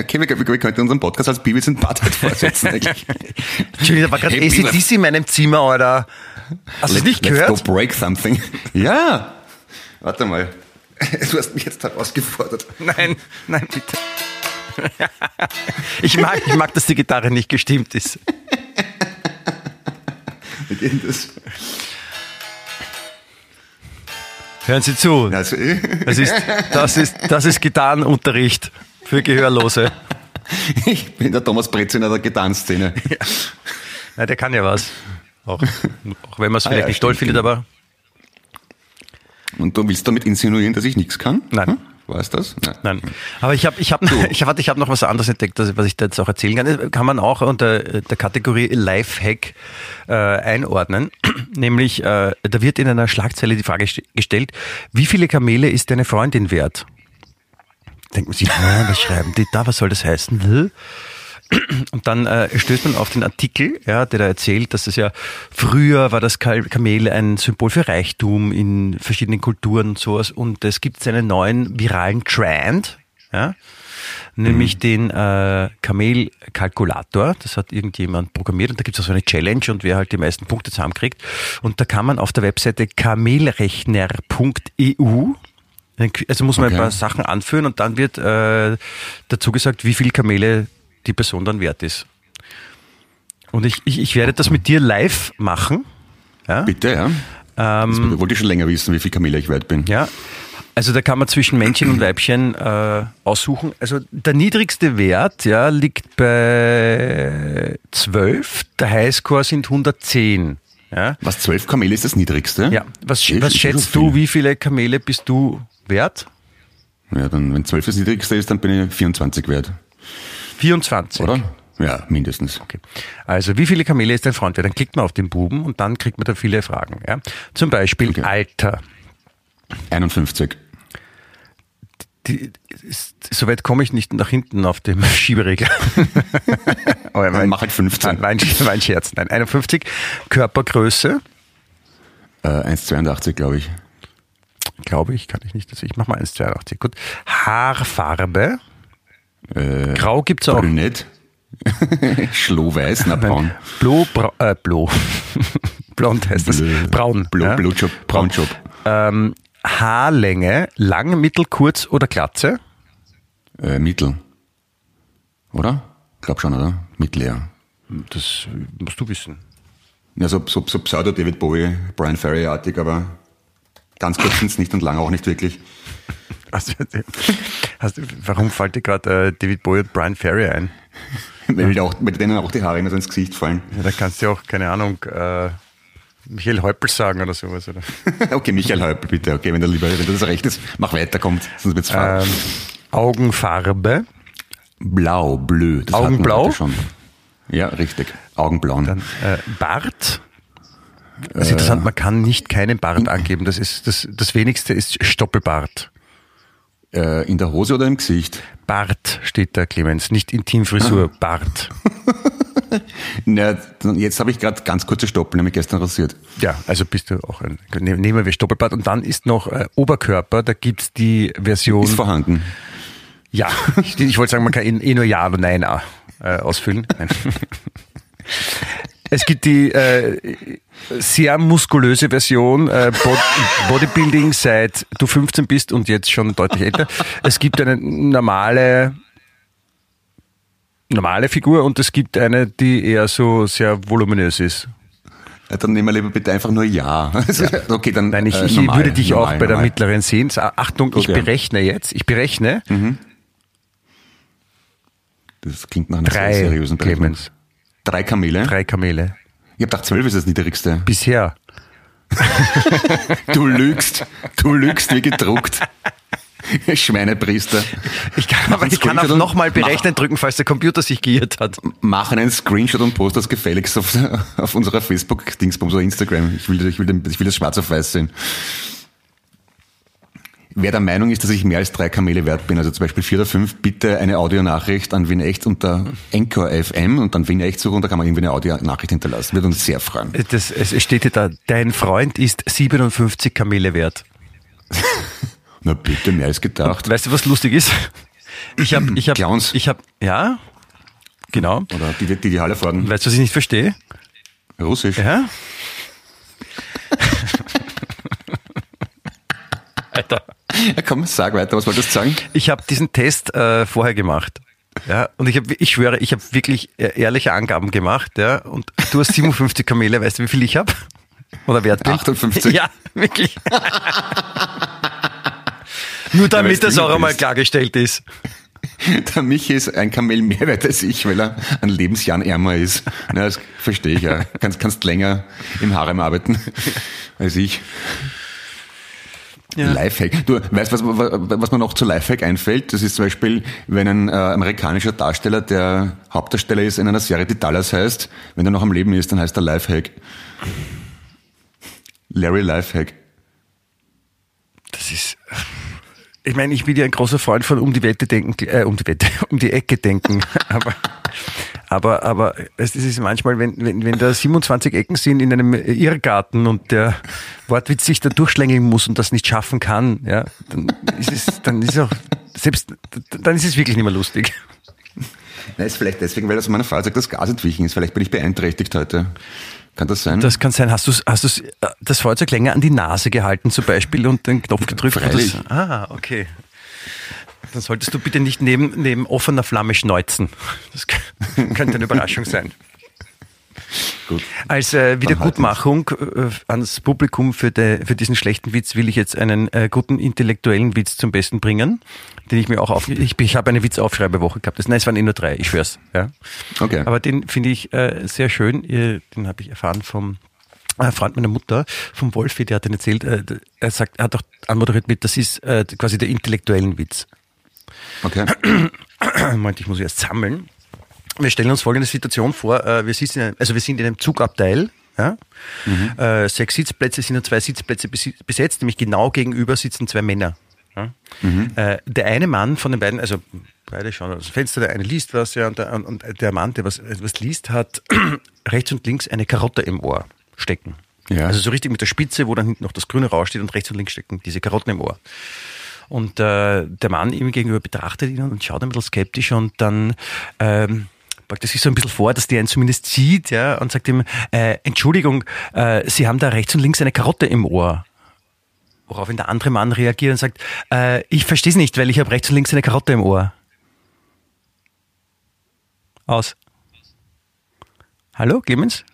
Okay, wir, wir, wir könnten unseren Podcast als Beavis und Butthead vorsetzen eigentlich. Entschuldigung, da war gerade Hey. ACDC in meinem Zimmer, Alter. Hast du es nicht Let's gehört? go break something. Ja. Warte mal. Du hast mich jetzt herausgefordert. Nein, nein, bitte. Ich mag, ich mag, dass die Gitarre nicht gestimmt ist. Wie geht das? Hören Sie zu. Eh. Das ist, das ist, das ist Gitarrenunterricht für Gehörlose. ich bin der Thomas Brezin der Gitarrenszene. Ja, der kann ja was. Auch, auch wenn man es Ah, vielleicht ja, nicht toll findet, aber Und du willst damit insinuieren, dass ich nichts kann? Nein. Hm? Weißt das? Nein, aber ich habe ich hab, ich hab, ich hab noch was anderes entdeckt, was ich da jetzt auch erzählen kann. Kann man auch unter der Kategorie Lifehack äh, einordnen. Nämlich, äh, da wird in einer Schlagzeile die Frage st- gestellt, wie viele Kamele ist deine Freundin wert? Denkt man sich, na, was schreiben die da, was soll das heißen? Und dann äh, stößt man auf den Artikel, ja, der da erzählt, dass es ja früher war das Kamel ein Symbol für Reichtum in verschiedenen Kulturen und sowas. Und es gibt jetzt einen neuen viralen Trend, ja, nämlich den äh, Kamel-Kalkulator. Das hat irgendjemand programmiert und da gibt es auch so eine Challenge und wer halt die meisten Punkte zusammenkriegt. Und da kann man auf der Webseite kamelrechner.eu also muss man Okay. ein paar Sachen anführen und dann wird äh, dazu gesagt, wie viel Kamele die Person dann wert ist. Und ich, ich, ich werde das mit dir live machen. Ja? Bitte, ja. das wollte ich schon länger wissen, wie viel Kamele ich wert bin. ja. Also da kann man zwischen Männchen und Weibchen äh, aussuchen. Also der niedrigste Wert ja, liegt bei 12, der Highscore sind 110. Ja, Was, zwölf Kamele ist das niedrigste? ja. Was, Eh, was schätzt viel. du, wie viele Kamele bist du wert? Ja, dann, wenn zwölf das niedrigste ist, dann bin ich 24 wert, 24. oder? Ja, mindestens. Okay. Also, wie viele Kamele ist dein Freund wert? Dann klickt man auf den Buben und dann kriegt man da viele Fragen. Ja? Zum Beispiel Okay. Alter. 51. Die, ist, soweit komme ich nicht nach hinten auf dem Schieberegler. Aber Dann mach halt 15. Mein, mein, mein Scherz. Nein, 51. Körpergröße, Äh, 1,82 glaube ich. glaube ich, kann ich nicht. Also ich mache mal 1,82. Gut. Haarfarbe. Grau gibt's auch. Brünett. Schlohweiß, na braun. Blo, bra, äh, Blo. Blond heißt das. Braun. Blo, ja. Blutjob, Braunjob. Ähm, Haarlänge, lang, mittel, kurz oder Glatze? Äh, Mittel. Oder? Glaub schon, oder? Mittel, ja. Das musst du wissen. Ja, so, so, so Pseudo David Bowie, Brian Ferry-artig, aber ganz kurz sind's nicht und lang auch nicht wirklich. Du, hast du, warum fällt dir gerade äh, David Bowie und Brian Ferry ein? Weil auch, bei denen auch die Haare immer so ins Gesicht fallen. Ja, da kannst du auch, keine Ahnung, äh, Michael Häupl sagen oder sowas. Oder? Okay, Michael Häupl, bitte. Okay, wenn der lieber, wenn das recht ist, mach weiter, kommt. Sonst wird's. Ähm, Augenfarbe, Blau, blö. Das Augenblau? schon. Ja, richtig. Augenblauen. dann äh, Bart. Das ist interessant, man kann nicht keinen Bart angeben. Das ist das, das wenigste ist Stoppelbart. Äh, in der Hose oder im Gesicht? Bart steht da, Clemens, nicht Intimfrisur, Bart. Na, jetzt habe ich gerade ganz kurze Stoppeln, nämlich gestern rasiert. Ja, also bist du auch ein, ne- nehmen wir Stoppelbart und dann ist noch äh, Oberkörper, da gibt's die Version. Ist vorhanden. Ja, ich, ich wollte sagen, man kann eh eh nur Ja oder Nein äh, ausfüllen. Nein. Es gibt die äh, sehr muskulöse Version äh, Bod Bodybuilding seit du 15 bist und jetzt schon deutlich älter. Es gibt eine normale normale Figur und es gibt eine, die eher so sehr voluminös ist. Ja, dann nehmen wir lieber bitte einfach nur Ja. Okay, dann. Nein, ich, äh, ich normal, würde dich auch normal, bei der normal. mittleren sehen. Achtung, ich Okay. berechne jetzt. Ich berechne Das klingt nach einer sehr drei seriösen Berechnung. Clemens, Drei Kamele? drei Kamele. Ich habe gedacht, zwölf ist das niedrigste. Bisher. Du lügst. Du lügst wie gedruckt. Schweinepriester. Ich kann, Mach aber ich kann auch nochmal berechnen drücken, falls der Computer sich geirrt hat. Mach einen Screenshot und post das gefälligst auf, auf unserer Facebook-Dingsbums oder Instagram. Ich will, ich, will, den- ich will das schwarz auf weiß sehen. Wer der Meinung ist, dass ich mehr als drei Kamele wert bin, also zum Beispiel vier oder fünf, bitte eine Audionachricht an Wien Echt unter Anchor FM und dann Wien Echt suchen, da kann man irgendwie eine Audionachricht hinterlassen. Würde uns sehr freuen. Das, es steht hier da, dein Freund ist 57 Kamele wert. Na bitte, mehr als gedacht. Weißt du, was lustig ist? Ich habe, ich habe, Clowns. ich habe, ja, genau. Oder die, die die Halle fragen. Weißt du, was ich nicht verstehe? Russisch. Ja? Alter. Ja, komm, sag weiter, was wolltest du sagen? Ich habe diesen Test äh, vorher gemacht. Ja, und ich, hab, ich schwöre, ich habe wirklich äh, ehrliche Angaben gemacht. Ja, und du hast 57 Kamele, weißt du, wie viel ich habe? Oder wert bin? 58. Ja, wirklich. Nur damit du, das auch einmal klargestellt ist. Der Michi ist ein Kamel mehr wert als ich, weil er an Lebensjahren ärmer ist. Na, das verstehe ich ja. Kannst, kannst länger im Harem arbeiten als ich. Ja. Lifehack. Du weißt, was, was mir noch zu Lifehack einfällt? Das ist zum Beispiel, wenn ein äh, amerikanischer Darsteller, der Hauptdarsteller ist in einer Serie, die Dallas heißt, wenn er noch am Leben ist, dann heißt er Lifehack. Larry Lifehack. Das ist. Ich meine, ich bin ja ein großer Freund von um die Wette denken, äh, um die Wette, um die Ecke denken. aber, aber, aber es ist manchmal, wenn, wenn, wenn da 27 Ecken sind in einem Irrgarten und der Wortwitz sich da durchschlängeln muss und das nicht schaffen kann, ja, dann ist es, dann ist auch, selbst, dann ist es wirklich nicht mehr lustig. Na, ist vielleicht deswegen, weil das meiner Fahrzeug das Gas entwichen ist. Vielleicht bin ich beeinträchtigt heute. Kann das sein? Das kann sein. Hast du hast du's, äh, das Feuerzeug länger an die Nase gehalten zum Beispiel und den Knopf gedrückt? Freilich. Das, ah, okay. Dann solltest du bitte nicht neben, neben offener Flamme schneuzen. Das könnte eine Überraschung sein. Gut. Als äh, Dann Wiedergutmachung äh, ans Publikum für, de, für diesen schlechten Witz will ich jetzt einen äh, guten intellektuellen Witz zum Besten bringen, den ich mir auch auf. Ich, ich habe eine Witzaufschreibewoche gehabt. Das, nein, es waren eh nur drei, ich schwör's. Ja. Okay. Aber den finde ich äh, sehr schön. Den habe ich erfahren vom äh, Freund meiner Mutter, vom Wolfi, der hat den erzählt. Äh, er sagt, er hat auch anmoderiert mit, das ist äh, quasi der intellektuellen Witz. Okay. Moment, ich muss erst sammeln. Wir stellen uns folgende Situation vor. äh, Wir, sitzen in einem, also wir sind in einem Zugabteil. Ja? Äh, sechs Sitzplätze sind nur zwei Sitzplätze besetzt, nämlich genau gegenüber sitzen zwei Männer. Ja? Äh, der eine Mann von den beiden, also beide schauen aus dem Fenster, der eine liest was, ja, und der, und der Mann, der was, was liest, hat rechts und links eine Karotte im Ohr stecken. Ja. Also so richtig mit der Spitze, wo dann hinten noch das Grüne raussteht und rechts und links stecken diese Karotten im Ohr. Und äh, der Mann ihm gegenüber betrachtet ihn und schaut ein bisschen skeptisch und dann ähm, packt er sich so ein bisschen vor, dass der ihn zumindest sieht, ja, und sagt ihm, äh, Entschuldigung, äh, Sie haben da rechts und links eine Karotte im Ohr. Woraufhin der andere Mann reagiert und sagt, äh, ich verstehe es nicht, weil ich habe rechts und links eine Karotte im Ohr. Aus. Hallo, Clemens?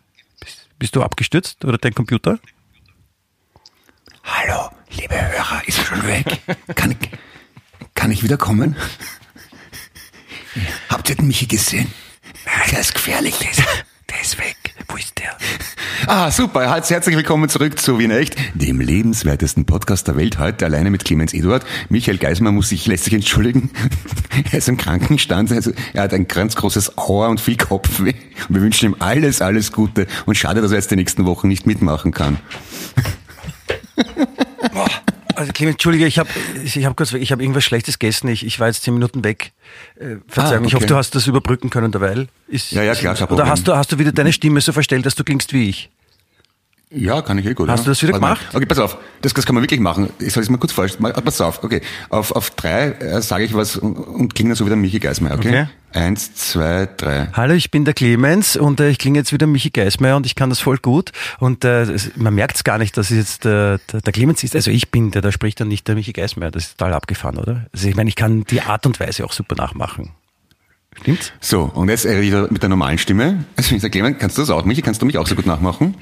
Bist, du abgestürzt oder dein Computer? Hallo, liebe Hörer, ist er schon weg? Kann ich, kann ich wiederkommen? Habt ihr den Michi gesehen? Der ist gefährlich. Der ist, der ist weg. Wo ist der? Ah, super. Herzlich willkommen zurück zu Wien Echt, dem lebenswertesten Podcast der Welt. Heute alleine mit Clemens Eduard. Michael Geismar muss sich, lässt sich entschuldigen. Er ist im Krankenstand. Also, er hat ein ganz großes Auer und viel Kopfweh. Und wir wünschen ihm alles, alles Gute. Und schade, dass er jetzt die nächsten Wochen nicht mitmachen kann. Also Clemens, Entschuldige, ich habe ich hab kurz ich habe irgendwas Schlechtes gegessen. Ich, ich war jetzt zehn Minuten weg. Äh, Verzeihung, Ah, ich hoffe, okay. du hast das überbrücken können derweil. Ist, Ja, ja, klar, kein Oder hast du, hast du wieder deine Stimme so verstellt, dass du klingst wie ich? Ja, kann ich eh gut. Hast ja. du das wieder Warte mal. gemacht? Okay, pass auf. Das, das kann man wirklich machen. Ich soll es mal kurz vorstellen. Mal- Pass auf. Okay. Auf, auf drei äh, sage ich was und, und klinge dann so wie der Michi Geismeier. Okay? Okay. Eins, zwei, drei. Hallo, ich bin der Clemens und äh, ich klinge jetzt wieder Michi Geismeier und ich kann das voll gut. Und äh, es- man merkt es gar nicht, dass es jetzt äh, der, der Clemens ist. Also ich bin der, da spricht dann nicht der Michi Geismeier. Das ist total abgefahren, oder? Also ich meine, ich kann die Art und Weise auch super nachmachen. Stimmt's? So, und jetzt wieder mit der normalen Stimme. Also ich sage, Clemens, kannst du das auch? Michi, kannst du mich auch so gut nachmachen?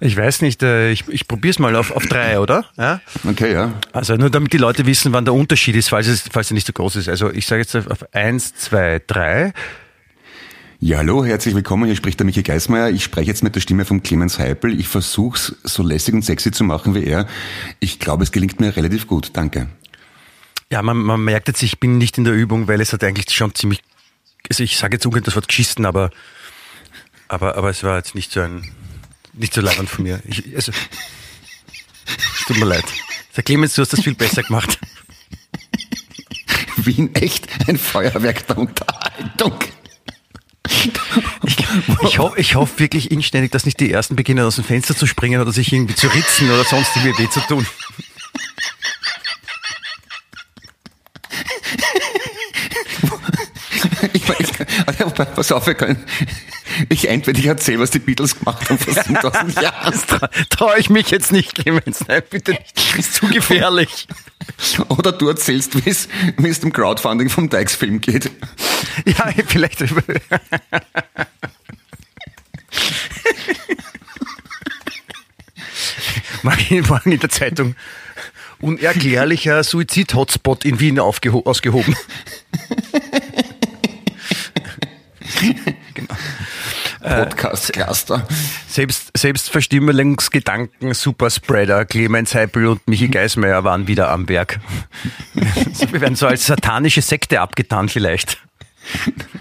Ich weiß nicht, äh, ich, ich probiere es mal auf, auf drei, oder? Ja? Okay, ja. Also nur damit die Leute wissen, wann der Unterschied ist, falls es, falls er nicht so groß ist. Also ich sage jetzt auf auf eins, zwei, drei. Ja, hallo, herzlich willkommen. Hier spricht der Michi Geismeier. Ich spreche jetzt mit der Stimme von Clemens Heipel. Ich versuche es so lässig und sexy zu machen wie er. Ich glaube, es gelingt mir relativ gut. Danke. Ja, man, man merkt jetzt, ich bin nicht in der Übung, weil es hat eigentlich schon ziemlich, also ich sage jetzt ungern das Wort geschissen, aber, aber, aber es war jetzt nicht so ein, nicht so leibend von mir. Ich, also, es tut mir leid. Der Clemens, du hast das viel besser gemacht. Wien echt ein Feuerwerk der Unterhaltung. Ich, ich hoffe wirklich inständig, dass nicht die Ersten beginnen, aus dem Fenster zu springen oder sich irgendwie zu ritzen oder sonst irgendwie weh zu tun. Ich weiß, also, pass auf, wir können, ich entweder ich erzähle, was die Beatles gemacht haben vor 7000 Jahren. Traue ich mich jetzt nicht, Clemens. Nein, bitte nicht. Das ist zu gefährlich. Oder du erzählst, wie es, wie es dem Crowdfunding vom Dykes-Film geht. Ja, vielleicht. Morgen in der Zeitung. Unerklärlicher Suizid-Hotspot in Wien ausgehoben. genau. Podcast-Cluster. Selbst, Selbstverstümmelungsgedanken, Superspreader, Clemens Heipel und Michi Geismeier waren wieder am Werk. Wir werden so als satanische Sekte abgetan vielleicht.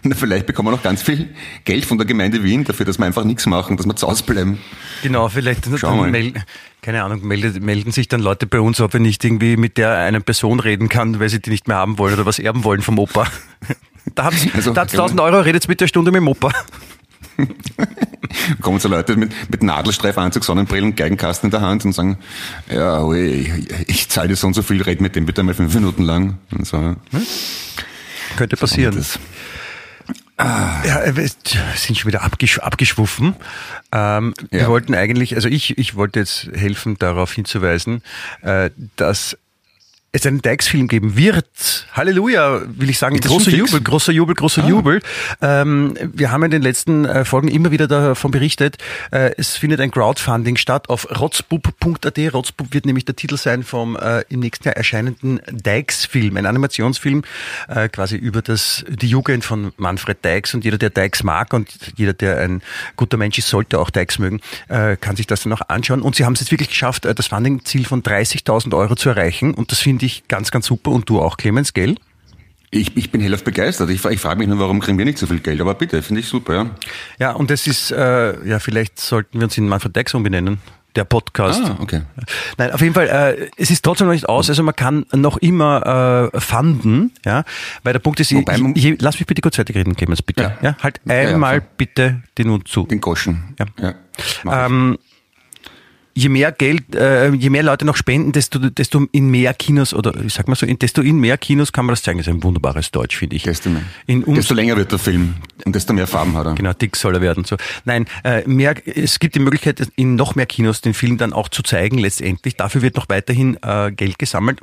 Na, vielleicht bekommen wir noch ganz viel Geld von der Gemeinde Wien dafür, dass wir einfach nichts machen, dass wir zu Hause bleiben. Genau, vielleicht melden, keine Ahnung, melden, melden sich dann Leute bei uns, ob wir nicht irgendwie mit der einen Person reden kann, weil sie die nicht mehr haben wollen oder was erben wollen vom Opa. Da hat es also, 1000 Euro, redet mit der Stunde mit dem Opa. kommen so Leute mit, mit Nadelstreifanzug, Sonnenbrillen, Geigenkasten in der Hand und sagen, ja, ui, ich zahle dir so und so viel, red mit dem bitte mal fünf Minuten lang. Und so. Hm? Könnte passieren. Ah. Ja, wir sind schon wieder abgesch abgeschwuffen. Ähm, ja. Wir wollten eigentlich, also ich, ich wollte jetzt helfen, darauf hinzuweisen, äh, dass es einen Dykes-Film geben wird. Halleluja, will ich sagen. Großer Jubel, großer Jubel, großer ah. Jubel. Ähm, wir haben in den letzten äh, Folgen immer wieder davon berichtet, äh, es findet ein Crowdfunding statt auf rotzbub.at. Rotzbub wird nämlich der Titel sein vom äh, im nächsten Jahr erscheinenden Dykes-Film, ein Animationsfilm äh, quasi über das die Jugend von Manfred Dykes und jeder, der Dykes mag und jeder, der ein guter Mensch ist, sollte auch Dykes mögen, äh, kann sich das dann auch anschauen. Und sie haben es jetzt wirklich geschafft, das Funding-Ziel von 30.000 Euro zu erreichen und das finde ich ich ganz, ganz super. Und du auch, Clemens, gell? Ich, ich bin hellauf begeistert. Ich, ich frage mich nur, warum kriegen wir nicht so viel Geld? Aber bitte, finde ich super, ja. Ja, und das ist, äh, ja, vielleicht sollten wir uns in Manfred Dex umbenennen der Podcast. Ah, okay. Nein, auf jeden Fall, äh, es ist trotzdem noch nicht aus, also man kann noch immer äh, fanden, ja, weil der Punkt ist, ich, ich, lass mich bitte kurz fertig reden, Clemens, bitte. Ja, ja halt einmal ja, ja, bitte den Mund zu. Den Goschen. Ja. ja ähm, je mehr Geld, äh, je mehr Leute noch spenden, desto, desto in mehr Kinos oder ich sag mal so, in, desto in mehr Kinos kann man das zeigen. Das ist ein wunderbares Deutsch, finde ich. Desto, mehr. In desto länger wird der Film und desto mehr Farben hat er. Genau, dick soll er werden. So. Nein, äh, mehr, es gibt die Möglichkeit, in noch mehr Kinos den Film dann auch zu zeigen letztendlich. Dafür wird noch weiterhin äh, Geld gesammelt.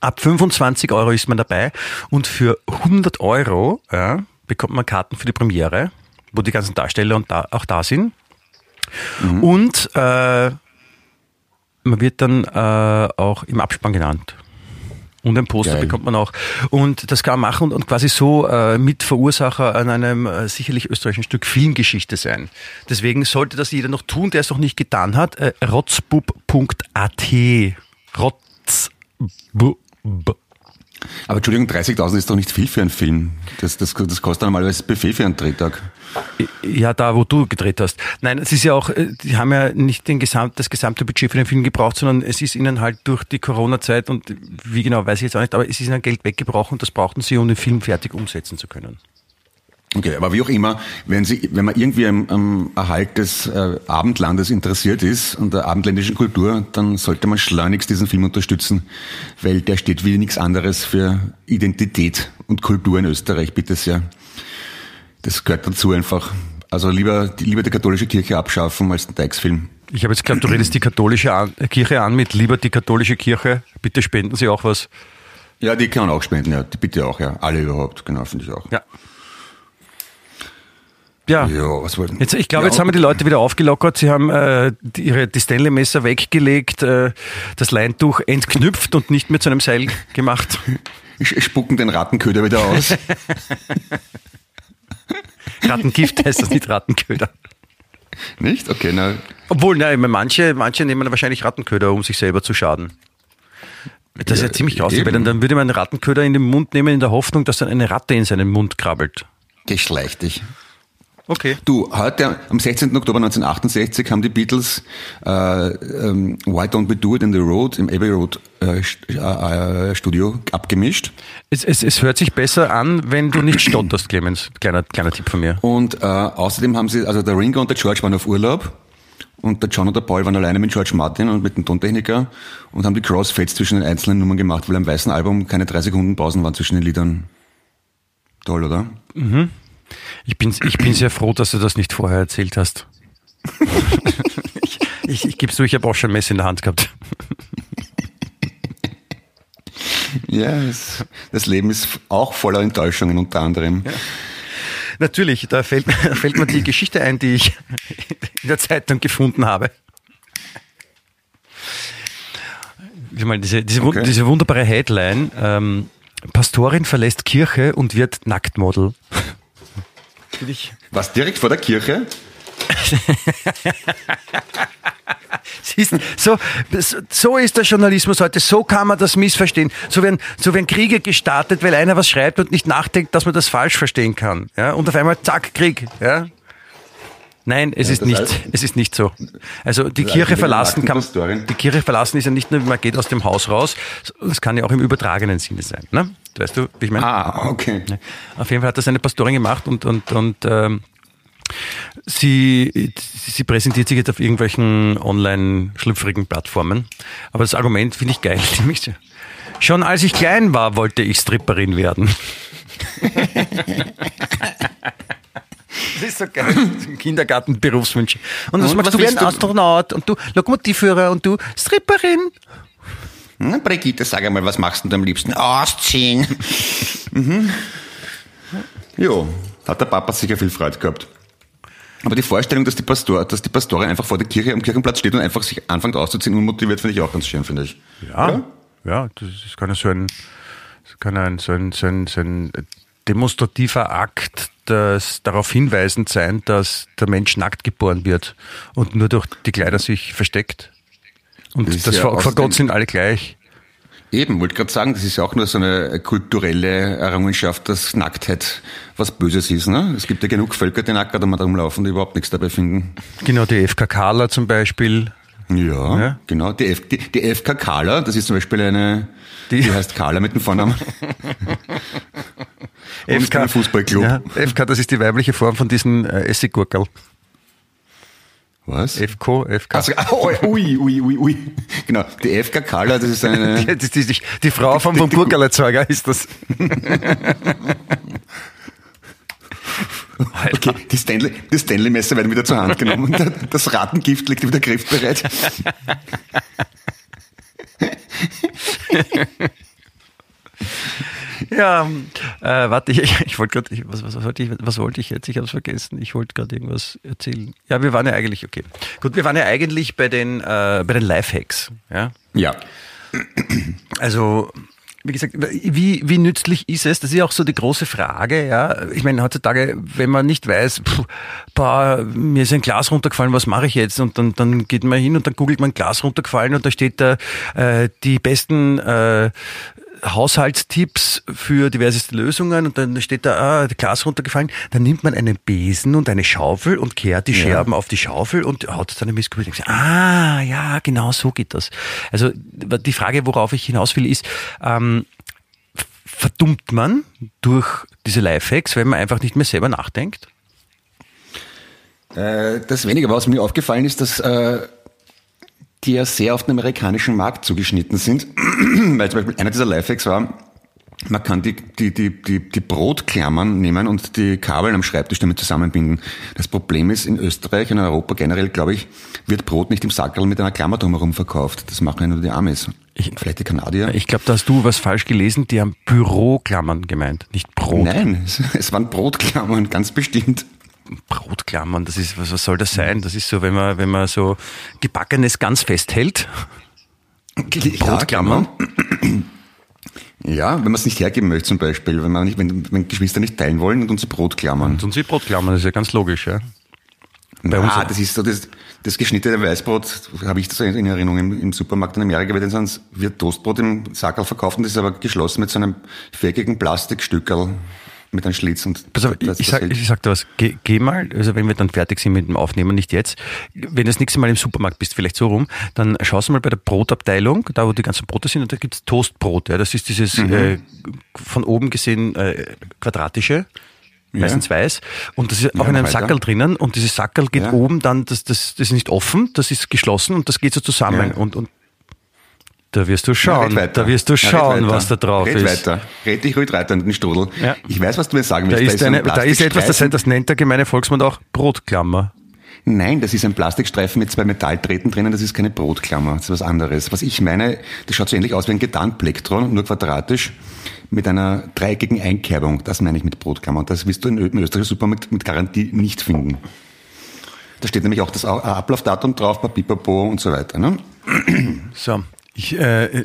Ab 25 Euro ist man dabei und für 100 Euro ja, bekommt man Karten für die Premiere, wo die ganzen Darsteller und da, auch da sind. Mhm. Und äh, man wird dann äh, auch im Abspann genannt. Und ein Poster Geil. bekommt man auch. Und das kann man machen und, und quasi so äh, Mitverursacher an einem äh, sicherlich österreichischen Stück Filmgeschichte sein. Deswegen sollte das jeder noch tun, der es noch nicht getan hat. Äh, rotzbub.at. Rotzbub. Aber Entschuldigung, 30.000 ist doch nicht viel für einen Film. Das, das, das kostet normalerweise Buffet für einen Drehtag. Ja, da, wo du gedreht hast. Nein, es ist ja auch, äh, die haben ja nicht den Gesamt, das gesamte Budget für den Film gebraucht, sondern es ist ihnen halt durch die Corona-Zeit und wie genau weiß ich jetzt auch nicht, aber es ist ihnen Geld weggebrochen und das brauchten sie, um den Film fertig umsetzen zu können. Okay, aber wie auch immer, wenn, Sie, wenn man irgendwie am, am Erhalt des äh, Abendlandes interessiert ist und der abendländischen Kultur, dann sollte man schleunigst diesen Film unterstützen, weil der steht wie nichts anderes für Identität und Kultur in Österreich, bitte sehr. Das gehört dazu einfach. Also lieber, lieber die katholische Kirche abschaffen als den Dykes-Film. Ich habe jetzt geglaubt, du redest die katholische an, Kirche an mit lieber die katholische Kirche. Bitte spenden Sie auch was. Ja, die kann auch spenden, ja. Die bitte auch, ja. Alle überhaupt, genau, finde ich auch. Ja. Ja, ja was wollten jetzt, ich glaube, ja, jetzt haben wir die Leute wieder aufgelockert. Sie haben äh, die, ihre, die Stanley-Messer weggelegt, äh, das Leintuch entknüpft und nicht mehr zu einem Seil gemacht. Spucken den Rattenköder wieder aus. Rattengift heißt das nicht Rattenköder. Nicht? Okay, na. Obwohl, nein, manche, manche nehmen wahrscheinlich Rattenköder, um sich selber zu schaden. Das ist ja, ja ziemlich grausig, weil dann, dann würde man einen Rattenköder in den Mund nehmen, in der Hoffnung, dass dann eine Ratte in seinen Mund krabbelt. Geschleich dich. Okay. Du, heute, am 16. Oktober 1968 haben die Beatles äh, ähm, Why Don't We Do It in the Road im Abbey Road äh, äh, äh, Studio abgemischt. Es, es, es hört sich besser an, wenn du nicht stotterst, Clemens. Kleiner, kleiner Tipp von mir. Und äh, außerdem haben sie, also der Ringo und der George waren auf Urlaub und der John und der Paul waren alleine mit George Martin und mit dem Tontechniker und haben die Crossfades zwischen den einzelnen Nummern gemacht, weil am weißen Album keine drei Sekunden Pausen waren zwischen den Liedern. Toll, oder? Ich bin, ich bin sehr froh, dass du das nicht vorher erzählt hast. ich ich, ich gebe es zu, ich habe auch schon Messer in der Hand gehabt. Ja, es, das Leben ist auch voller Enttäuschungen unter anderem. Natürlich, da fällt, da fällt mir die Geschichte ein, die ich in der Zeitung gefunden habe. Ich meine, diese, diese, Okay. diese wunderbare Headline, ähm, Pastorin verlässt Kirche und wird Nacktmodel. Finde ich Was direkt vor der Kirche? Siehst, so, so ist der Journalismus heute, so kann man das missverstehen. So werden, so werden Kriege gestartet, weil einer was schreibt und nicht nachdenkt, dass man das falsch verstehen kann. Ja? Und auf einmal, zack, Krieg. Ja? Nein, es ist das nicht, heißt- es ist nicht so. Also die Das Kirche verlassen kann, die Kirche verlassen ist ja nicht nur, man geht aus dem Haus raus, es kann ja auch im übertragenen Sinne sein. Ne? Weißt du, wie ich meine? Ah, okay. Auf jeden Fall hat das eine Pastorin gemacht und, und, und ähm, sie, sie präsentiert sich jetzt auf irgendwelchen online-schlüpfrigen Plattformen. Aber das Argument finde ich geil. Schon als ich klein war, wollte ich Stripperin werden. Das ist so geil. Kindergarten-Berufswünsche. Und was Und magst was du werden? du? Astronaut und du Lokomotivführer und du Stripperin. Na, Brigitte, sag einmal, was machst du denn am liebsten? Ausziehen. Jo, hat der Papa sicher viel Freude gehabt. Aber die Vorstellung, dass die, Pastor, dass die Pastorin einfach vor der Kirche am Kirchenplatz steht und einfach sich anfängt auszuziehen, unmotiviert, finde ich auch ganz schön, finde ich. Ja, ja, das ist kann ja so ein, das kann ein, so ein, so ein, so ein demonstrativer Akt, das darauf hinweisend sein, dass der Mensch nackt geboren wird und nur durch die Kleider sich versteckt. Und Das das, ja vor, vor Gott sind alle gleich. Eben, wollte gerade sagen, das ist ja auch nur so eine kulturelle Errungenschaft, dass Nacktheit was Böses ist. Ne? Es gibt ja genug Völker, die nackt einmal rumlaufen, die überhaupt nichts dabei finden. Genau, die FKKler zum Beispiel. Ja, Ja. genau. Die, F, die, die FK Kala, das ist zum Beispiel eine, Die- die, heißt Kala mit dem Vornamen. Ein Fußballclub. Ja, FK, das ist die weibliche Form von diesen äh, Essiggurkel. Was? FK, FK. Also, oh, ui, ui, ui, ui. Genau, die FK Kala, das ist eine... die, die, die, die Frau vom, vom Gurkelerzeuger ist das. Okay, die Stanley, die Stanley-Messer werden wieder zur Hand genommen. und Das Ratengift liegt wieder griffbereit. Ja, äh, warte, ich, ich wollte gerade, was, was, wollte ich, was wollte ich jetzt? Ich habe es vergessen. Ich wollte gerade irgendwas erzählen. Ja, wir waren ja eigentlich, okay. Gut, wir waren ja eigentlich bei den, äh, bei den Lifehacks. Ja? Ja. Also, wie gesagt, wie, wie nützlich ist es? Das ist ja auch so die große Frage, ja. Ich meine, heutzutage, wenn man nicht weiß, pff, boah, mir ist ein Glas runtergefallen, was mache ich jetzt? Und dann, dann geht man hin und dann googelt man Glas runtergefallen und da steht da äh, die besten äh, Haushaltstipps für diverseste Lösungen und dann steht da, ah, Glas runtergefallen, dann nimmt man einen Besen und eine Schaufel und kehrt die Scherben auf die Schaufel und haut dann ein Missgebet. und sagt, Ah, ja, genau so geht das. Also die Frage, worauf ich hinaus will, ist, ähm, verdummt man durch diese Lifehacks, wenn man einfach nicht mehr selber nachdenkt? Äh, Das weniger, was mir aufgefallen ist, dass äh, die ja sehr auf den amerikanischen Markt zugeschnitten sind. Weil zum Beispiel einer dieser Lifehacks war, man kann die, die, die, die, die Brotklammern nehmen und die Kabel am Schreibtisch damit zusammenbinden. Das Problem ist, in Österreich, in Europa generell, glaube ich, wird Brot nicht im Sackerl mit einer Klammer drumherum verkauft. Das machen ja nur die Amis. Vielleicht die Kanadier. Ich glaube, da hast du was falsch gelesen. Die haben Büroklammern gemeint, nicht Brot. Nein, es waren Brotklammern, ganz bestimmt. Brotklammern, das ist, was, was soll das sein? Das ist so, wenn man, wenn man so gebackenes ganz festhält. Brotklammern. Ja, wenn man es nicht hergeben möchte zum Beispiel, wenn man nicht, wenn, wenn Geschwister nicht teilen wollen, tun sie Brotklammern. Tun sie Brotklammern, das ist ja ganz logisch, ja. Bei uns- ah, das ist so, das, das geschnittene Weißbrot, habe ich das in Erinnerung im, im Supermarkt in Amerika, weil sonst wird Toastbrot im Sackerl verkauft und das ist aber geschlossen mit so einem fähigen Plastikstückerl. Mit einem Schlitz und Pass auf, das- ich, sag, ich sag dir was, geh, geh mal, also wenn wir dann fertig sind mit dem Aufnehmen, nicht jetzt, wenn du das nächste Mal im Supermarkt bist, vielleicht so rum, dann schaust du mal bei der Brotabteilung, da wo die ganzen Brote sind, und da gibt's Toastbrot. Ja, das ist dieses Mhm. äh, von oben gesehen äh, quadratische, meistens weiß. Und das ist auch Ja, in einem weiter. Sackerl drinnen und dieses Sackerl geht Ja. oben dann, das, das, das ist nicht offen, das ist geschlossen und das geht so zusammen. Ja. Und, und da wirst du Ja, schauen, weiter. da wirst du Ja, schauen, weiter. was da drauf red ist. weiter. Red dich ruhig weiter in den Strudel. Ja. Ich weiß, was du mir sagen Da willst. ist, so ein eine, da ist etwas, das, das nennt der gemeine Volksmund auch Brotklammer. Nein, das ist ein Plastikstreifen mit zwei Metalltreten drinnen, das ist keine Brotklammer, das ist was anderes. Was ich meine, das schaut so ähnlich aus wie ein Gedanplektron, nur quadratisch, mit einer dreieckigen Einkerbung. Das meine ich mit Brotklammer. Und das wirst du in Ö- im österreichischen Supermarkt mit Garantie nicht finden. Da steht nämlich auch das Au- Ablaufdatum drauf, Papipapo und so weiter. Ne? So, ich äh,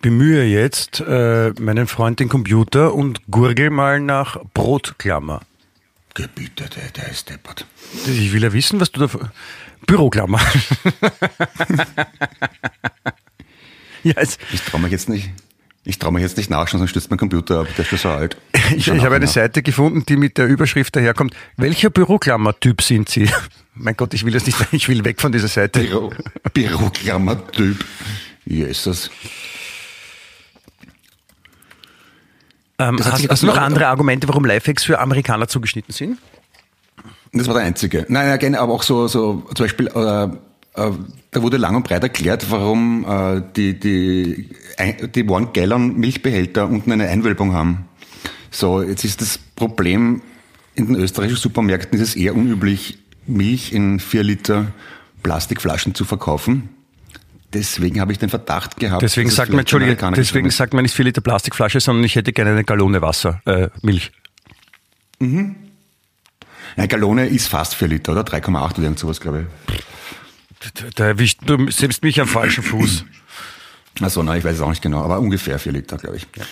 bemühe jetzt äh, meinen Freund den Computer und gurgel mal nach Brotklammer. Gebiete, der, der ist deppert. Ich will ja wissen, was du da... Büroklammer. ja, es, Ich traue mich jetzt nicht. Ich traue mich jetzt nicht nachschauen, sonst stürzt mein Computer ab, der ist schon so alt. ich, ich habe eine nachher. Seite gefunden, die mit der Überschrift daherkommt. Welcher Büroklammer-Typ sind Sie? mein Gott, ich will das nicht, ich will weg von dieser Seite. Büro, Büroklammer-Typ. Jesus. Ähm, hast, hast du noch andere Argumente, warum Lifehacks für Amerikaner zugeschnitten sind? Das war der einzige. Nein, nein, gerne, aber auch so, so zum Beispiel, äh, da wurde lang und breit erklärt, warum äh, die, die, die One-Gallon-Milchbehälter unten eine Einwölbung haben. So, jetzt ist das Problem, in den österreichischen Supermärkten ist es eher unüblich, Milch in vier Liter Plastikflaschen zu verkaufen. Deswegen habe ich den Verdacht gehabt. Deswegen sagt man, Entschuldige, deswegen sagt man nicht vier Liter Plastikflasche, sondern ich hätte gerne eine Gallone Wasser, äh, Milch. Eine Gallone ist fast vier Liter, oder? 3,8 oder irgend sowas, glaube ich. Da- erwischt du selbst mich am falschen Fuß. Also, nein, ich weiß es auch nicht genau, aber ungefähr vier Liter, glaube ich. Und,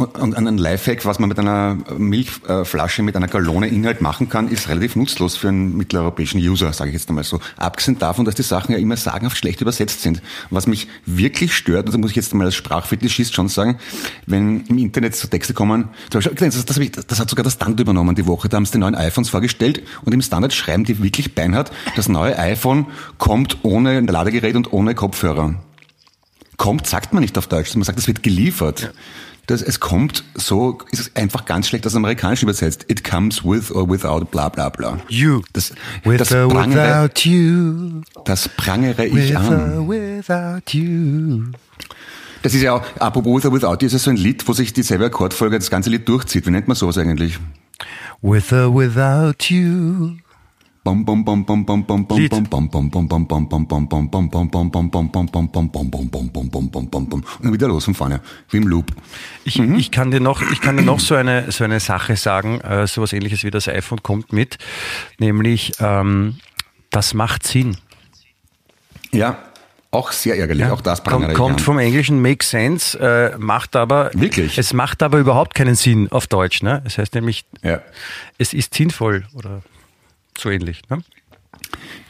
und ein Lifehack, was man mit einer Milchflasche mit einer Gallone Inhalt machen kann, ist relativ nutzlos für einen mitteleuropäischen User, sage ich jetzt einmal so. Abgesehen davon, dass die Sachen ja immer sagenhaft schlecht übersetzt sind. Was mich wirklich stört, und da muss ich jetzt mal als Sprachfetischist schon sagen, wenn im Internet so Texte kommen, zum Beispiel, das, das, das hat sogar das Standard übernommen die Woche, da haben sie die neuen iPhones vorgestellt und im Standard schreiben die wirklich beinhart, das neue iPhone kommt ohne Ladegerät und ohne Kopfhörer kommt, sagt man nicht auf Deutsch. Man sagt, es wird geliefert. Das, es kommt so, ist es einfach ganz schlecht aus Amerikanisch übersetzt. It comes with or without bla bla bla. You. Das, With das, or prangere, without you. das prangere ich With an. or without you. Das ist ja auch, apropos with or without, you, ist ja so ein Lied, wo sich dieselbe Akkordfolge das ganze Lied durchzieht. Wie nennt man sowas eigentlich? With or without you. Und dann wieder los von vorne, wie im Loop. Ich, ich kann dir noch, ich kann dir noch so eine, so eine Sache sagen, äh, sowas ähnliches wie das iPhone kommt mit, nämlich, ähm, das macht Sinn. Ja, auch sehr ärgerlich, auch das kommt, kommt vom Englischen make sense, äh, macht aber Wirklich? es macht aber überhaupt keinen Sinn auf Deutsch. Ne? Es heißt nämlich, Ja. es ist sinnvoll oder so ähnlich. Ne?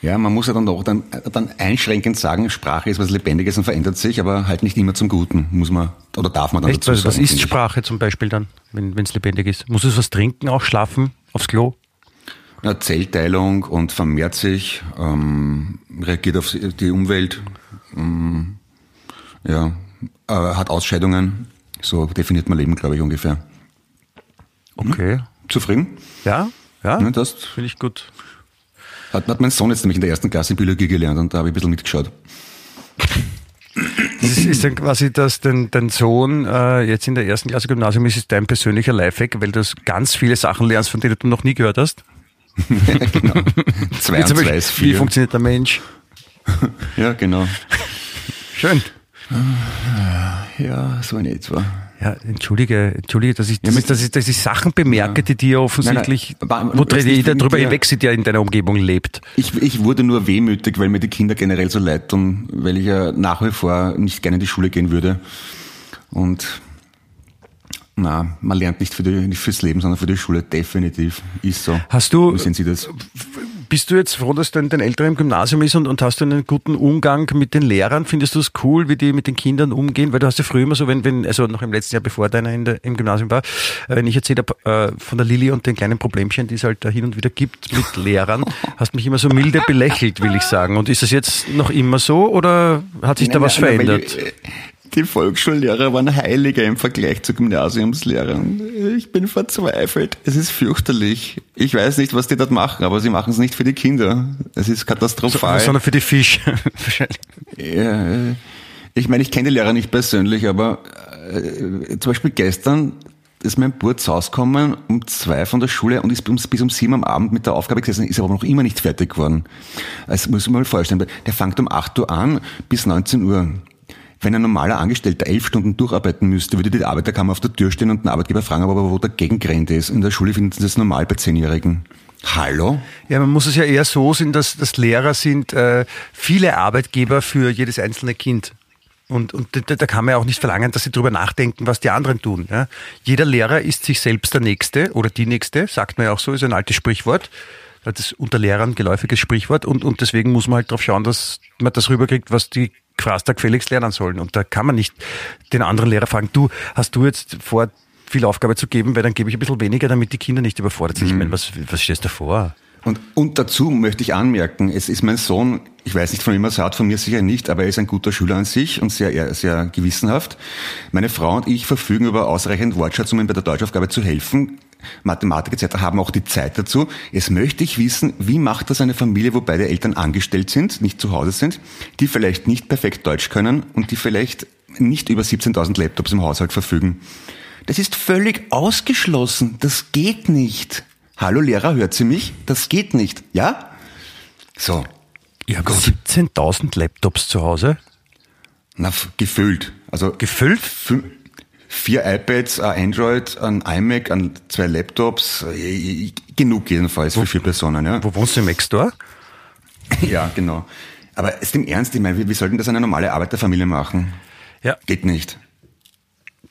Ja, man muss ja dann doch dann, dann einschränkend sagen, Sprache ist was Lebendiges und verändert sich, aber halt nicht immer zum Guten, muss man, oder darf man dann Echt? dazu Was, was sagen. ist finde ich. Sprache zum Beispiel dann, wenn es lebendig ist? Muss es was trinken, auch schlafen, aufs Klo? Na, Zellteilung und vermehrt sich, ähm, reagiert auf die Umwelt, ähm, ja, äh, hat Ausscheidungen, so definiert man Leben, glaube ich, ungefähr. Okay. Zufrieden? Ja, ja, Ja, das finde ich gut. hat, hat mein Sohn jetzt nämlich in der ersten Klasse Biologie gelernt und da habe ich ein bisschen mitgeschaut. Das ist, ist dann quasi, dass dein, dein Sohn äh, jetzt in der ersten Klasse Gymnasium ist, ist dein persönlicher Lifehack, weil du ganz viele Sachen lernst, von denen du noch nie gehört hast. genau. Zwei Wie und zwei Beispiel, ist wie vier. funktioniert der Mensch? Ja, genau. Schön. Ja, so in etwa. Ja, entschuldige, entschuldige, dass ich, dass, Ja, ich, dass ich, dass ich Sachen bemerke, die dir offensichtlich, Nein, nein, wo jeder drüber hinweg sieht, der in deiner Umgebung lebt. Ich, ich wurde nur wehmütig, weil mir die Kinder generell so leid tun, weil ich ja nach wie vor nicht gerne in die Schule gehen würde. Und na, man lernt nicht, für die, nicht fürs Leben, sondern für die Schule, definitiv. Ist so. Hast du- Wie sehen Sie das? Bist du jetzt froh, dass dein, dein Älterer im Gymnasium ist und, und hast du einen guten Umgang mit den Lehrern? Findest du es cool, wie die mit den Kindern umgehen? Weil du hast ja früher immer so, wenn, wenn also noch im letzten Jahr, bevor deiner in der, im Gymnasium war, äh, wenn ich erzählt habe äh, von der Lilly und den kleinen Problemchen, die es halt da hin und wieder gibt mit Lehrern, hast mich immer so milde belächelt, will ich sagen. Und ist das jetzt noch immer so oder hat sich da Nein, was nein, nein, verändert? weil Die Volksschullehrer waren Heiliger im Vergleich zu Gymnasiumslehrern. Ich bin verzweifelt. Es ist fürchterlich. Ich weiß nicht, was die dort machen, aber sie machen es nicht für die Kinder. Es ist katastrophal. Sondern für die Fisch. Wahrscheinlich. Ja, äh, ich meine, ich kenne die Lehrer nicht persönlich, aber äh, zum Beispiel gestern ist mein Burt rausgekommen um zwei von der Schule und ist bis, bis um sieben am Abend mit der Aufgabe gesessen, ist aber noch immer nicht fertig geworden. Das muss man mal vorstellen. Der fängt um 8 Uhr an bis 19 Uhr. Wenn ein normaler Angestellter elf Stunden durcharbeiten müsste, würde die Arbeiterkammer auf der Tür stehen und den Arbeitgeber fragen, aber wo der Gegengrenze ist. In der Schule finden sie das normal bei Zehnjährigen. Hallo? Ja, man muss es ja eher so sehen, dass, dass Lehrer sind äh, viele Arbeitgeber für jedes einzelne Kind. Und, und da, kann man ja auch nicht verlangen, dass sie drüber nachdenken, was die anderen tun. Ja? Jeder Lehrer ist sich selbst der Nächste oder die Nächste, sagt man ja auch so, ist ein altes Sprichwort. Das ist unter Lehrern geläufiges Sprichwort und, und deswegen muss man halt darauf schauen, dass man das rüberkriegt, was die Quaster gefälligst lernen sollen. Und da kann man nicht den anderen Lehrer fragen, du, hast du jetzt vor, viel Aufgabe zu geben, weil dann gebe ich ein bisschen weniger, damit die Kinder nicht überfordert sind. Ich meine, was, was stellst du vor? Und, und dazu möchte ich anmerken, es ist mein Sohn, ich weiß nicht von wem er es hat, von mir sicher nicht, aber er ist ein guter Schüler an sich und sehr, sehr gewissenhaft. Meine Frau und ich verfügen über ausreichend Wortschatz, um ihm bei der Deutschaufgabe zu helfen. Mathematik etc. haben auch die Zeit dazu. Jetzt möchte ich wissen, wie macht das eine Familie, wo beide Eltern angestellt sind, nicht zu Hause sind, die vielleicht nicht perfekt Deutsch können und die vielleicht nicht über 17.000 Laptops im Haushalt verfügen. Das ist völlig ausgeschlossen. Das geht nicht. Hallo Lehrer, hört sie mich? Das geht nicht. Ja? So. Habe 17.000 Laptops zu Hause. Na, gefüllt. Also Gefüllt? Vier iPads, ein Android, ein iMac, ein, zwei Laptops, äh, genug jedenfalls für vier Personen. Ja, Wo wohnst du im Mac-Store? ja genau. Aber ist im Ernst, ich meine, wie, wie sollten das eine normale Arbeiterfamilie machen? Ja, Geht nicht.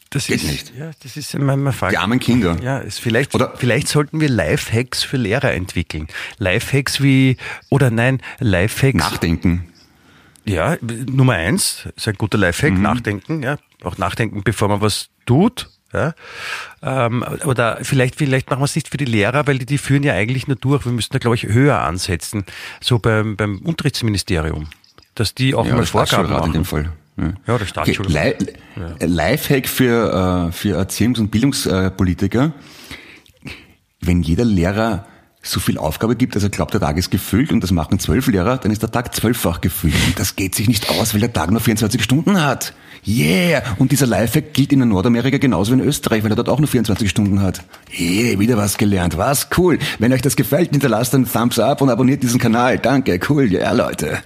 das Geht ist, nicht. Ja, das ist immer meine Frage. Die armen Kinder. Ja, ist vielleicht, Oder- vielleicht sollten wir Lifehacks für Lehrer entwickeln. Lifehacks wie, oder nein, Lifehacks. Nachdenken. Ja, Nummer eins, ist ein guter Lifehack, Mhm. nachdenken, ja. Auch nachdenken, bevor man was tut. Ja. Ähm, oder vielleicht, vielleicht machen wir es nicht für die Lehrer, weil die, die führen ja eigentlich nur durch. Wir müssten da, glaube ich, höher ansetzen. So beim, beim Unterrichtsministerium. Dass die auch Ja, mal Vorgaben Staatsschulrat in machen. dem Fall. Ja, Ja, der Okay, Staatsschulrat. Li Lifehack für, äh, für Erziehungs- und Bildungspolitiker. Wenn jeder Lehrer so viel Aufgabe gibt, dass er glaubt, der Tag ist gefüllt und das machen zwölf Lehrer, dann ist der Tag zwölffach gefüllt. Und das geht sich nicht aus, weil der Tag nur 24 Stunden hat. Yeah! Und dieser Lifehack gilt in Nordamerika genauso wie in Österreich, weil er dort auch nur 24 Stunden hat. Yeah, wieder was gelernt. Was? Cool. Wenn euch das gefällt, hinterlasst einen Thumbs up und abonniert diesen Kanal. Danke. Cool. Ja, Leute.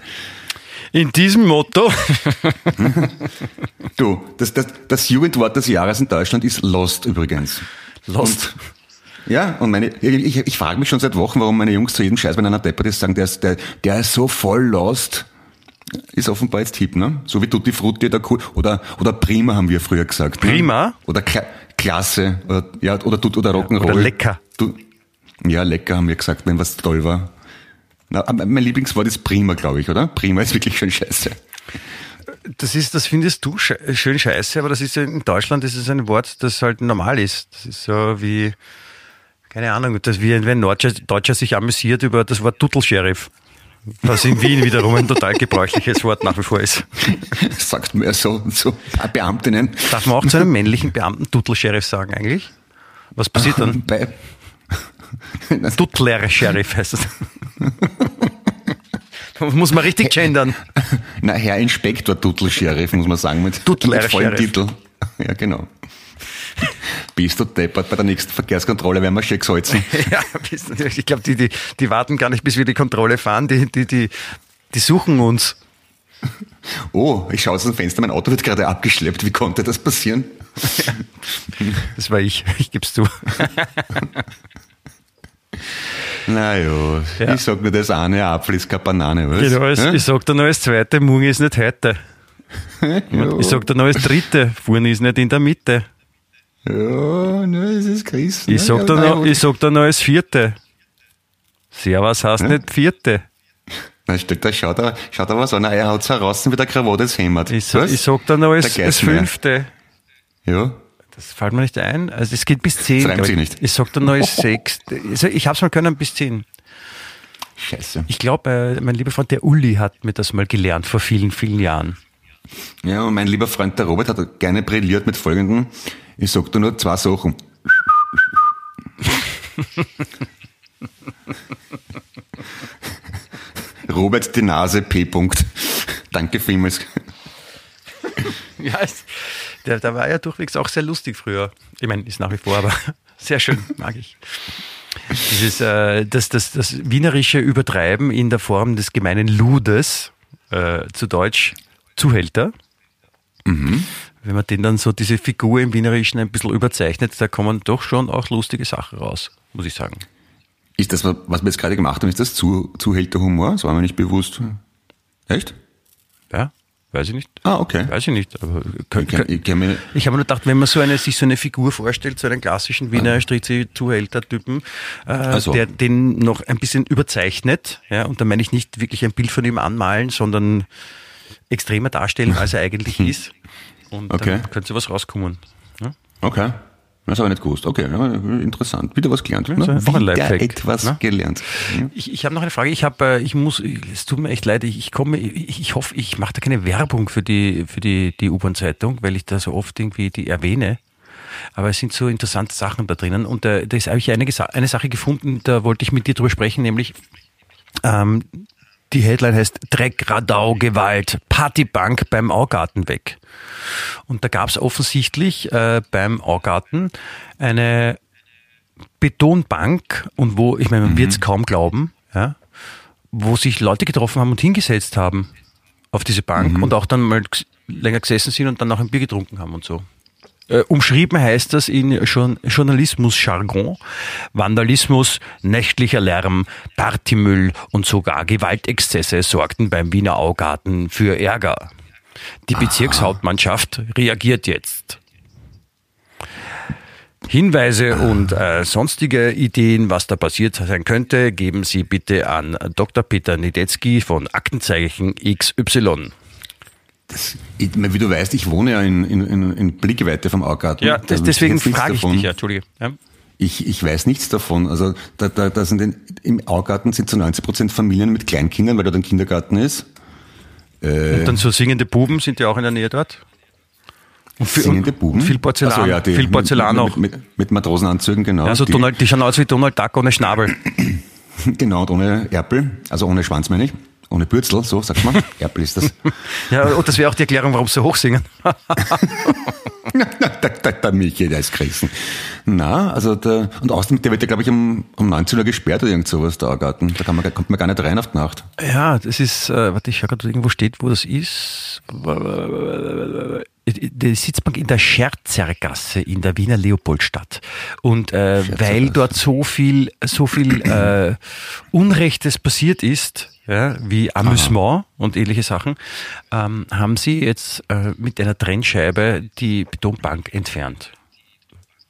In diesem Motto. Du, das, das, das Jugendwort des Jahres in Deutschland ist Lost übrigens. Lost. Ja, und meine, ich, ich frage mich schon seit Wochen, warum meine Jungs zu jedem Scheiß, wenn einer deppert ist, sagen, der ist, der, der ist so voll lost. Ist offenbar jetzt Tipp, ne? So wie Tutti Frutti oder cool, oder, oder Prima haben wir früher gesagt. Ne? Prima? Oder Kla Klasse, oder, ja, oder, Tut- oder Rock'n'Roll. oder lecker. Du, ja, lecker haben wir gesagt, wenn was toll war. Na, mein Lieblingswort ist Prima, glaube ich, oder? Prima ist wirklich schön scheiße. Das ist, das findest du sche schön scheiße, aber das ist in Deutschland ist es ein Wort, das halt normal ist. Das ist so wie, keine Ahnung, das wie wenn ein Norddeutscher Deutscher sich amüsiert über das Wort Tuttel-Sheriff. Was in Wien wiederum ein total gebräuchliches Wort nach wie vor ist. Sagt mir so, so Beamtinnen. Darf man auch zu einem männlichen Beamten Tuttel-Sheriff sagen eigentlich? Was passiert dann? Bei, Tuttler-Sheriff heißt es. Muss man richtig gendern. Na, Herr Inspektor Tuttel Sheriff, muss man sagen, mit, Tuttel, mit vollem Sheriff. Titel. Ja, genau. Bist du deppert, bei der nächsten Verkehrskontrolle werden wir schön gesalzen. Ja, ich glaube, die, die, die warten gar nicht, bis wir die Kontrolle fahren. Die, die, die, die suchen uns. Oh, ich schaue aus dem Fenster, mein Auto wird gerade abgeschleppt. Wie konnte das passieren? Das war ich, ich geb's zu. Na ja, Ja. ich sag nur, das eine Apfel ist keine Banane, was? Genau, als, Hä? ich sag dir noch als zweite, morgen ist nicht heute. ja, Ich sag dir noch als dritte, vorne ist nicht in der Mitte. Ja, ne, es ist Christen. Ich sag dir noch, ich sag dir noch als vierte, Servus heißt Ja. nicht vierte. Na, steht da, schaut er, schaut er was an, er haut's heraus, wie der Krawatte es hämmert. Ich, ich sag dann noch als, als fünfte. Ja. Das fällt mir nicht ein. Also es geht bis zehn. Das sich ich. nicht. Ich sag dann noch als sechste. Also ich hab's mal können bis zehn. Scheiße. Ich glaube, äh, mein lieber Freund, der Uli hat mir das mal gelernt vor vielen, vielen Jahren. Ja, und mein lieber Freund, der Robert, hat gerne brilliert mit folgenden, ich sag dir nur zwei Sachen. Robert die Nase P. -Punkt. Danke vielmals. Ja, es, der, der war ja durchwegs auch sehr lustig früher. Ich meine, ist nach wie vor, aber sehr schön, mag ich. Dieses, äh, das, das, das wienerische Übertreiben in der Form des gemeinen Ludes, äh, zu Deutsch Zuhälter. Wenn man den dann so, diese Figur im Wienerischen ein bisschen überzeichnet, da kommen doch schon auch lustige Sachen raus, muss ich sagen. Ist das, was wir jetzt gerade gemacht haben, ist das Zu Zuhälterhumor? Das war mir nicht bewusst. Echt? Ja, weiß ich nicht. Ah, okay. Weiß ich nicht. Aber kann, Ich, kenn- ich, mich- Ich habe mir nur gedacht, wenn man so eine, sich so eine Figur vorstellt, so einen klassischen Wiener Strizi-Zuhälter-Typen, äh, Also. der den noch ein bisschen überzeichnet, ja, und da meine ich nicht wirklich ein Bild von ihm anmalen, sondern extremer darstellen, als er eigentlich ist. Und Okay. dann könnte sowas rauskommen. Ja? Okay. Das habe ich nicht gewusst. Okay, ja, interessant. Wieder was gelernt. ne? Wieder etwas ne? gelernt. Ja. Ich, ich habe noch eine Frage. Ich habe, äh, ich muss, es tut mir echt leid. Ich, ich komme, ich, ich hoffe, ich mache da keine Werbung für die für die die U-Bahn-Zeitung, weil ich da so oft irgendwie die erwähne. Aber es sind so interessante Sachen da drinnen. Und äh, da ist habe ich eine, eine Sache gefunden. Da wollte ich mit dir drüber sprechen, nämlich ähm, die Headline heißt Dreck, Radau, Gewalt, Partybank beim Augarten weg. Und da gab es offensichtlich äh, beim Augarten eine Betonbank und wo, ich meine, man wird es kaum glauben, ja, wo sich Leute getroffen haben und hingesetzt haben auf diese Bank und auch dann mal länger gesessen sind und dann noch ein Bier getrunken haben und so. Äh, umschrieben heißt das in Journ- Journalismus-Jargon. Vandalismus, nächtlicher Lärm, Partymüll und sogar Gewaltexzesse sorgten beim Wiener Augarten für Ärger. Die Bezirkshauptmannschaft reagiert jetzt. Hinweise und äh, sonstige Ideen, was da passiert sein könnte, geben Sie bitte an Dr. Peter Niedetzky von Aktenzeichen XY. Das, wie du weißt, ich wohne ja in, in, in, Blickweite vom Augarten. Ja, Da das, deswegen frage ich davon. dich, ja, Entschuldige. Ja. Ich, ich weiß nichts davon. Also da, da, da sind in, im Augarten sind zu 90 Prozent Familien mit Kleinkindern, weil dort ein Kindergarten ist. Und dann so singende Buben sind ja auch in der Nähe dort. Und viel, Singende Buben. Und viel Porzellan, so, ja, die, viel Porzellan mit, auch. Mit, mit, mit Matrosenanzügen, genau. Also die, Donald, die schauen aus wie Donald Duck ohne Schnabel. Genau, und ohne Erpel, also ohne Schwanz meine ich. Ohne Bürzel, so sagt man. Erpel ist das. Ja, und das wäre auch die Erklärung, warum sie so hoch singen. da, da, da Michi, der ist gerissen. Na, also der, und außerdem, der wird ja, glaube ich, um, um 19 Uhr gesperrt oder irgend sowas, der Augarten. Da kann man, kommt man gar nicht rein auf die Nacht. Ja, das ist, äh, warte, ich schau gerade, irgendwo steht, wo das ist. Die Sitzbank in der Scherzergasse in der Wiener Leopoldstadt. Und äh, weil dort so viel, so viel äh, Unrechtes passiert ist, ja, wie Amüsement und ähnliche Sachen, ähm, haben sie jetzt äh, mit einer Trennscheibe die Betonbank entfernt.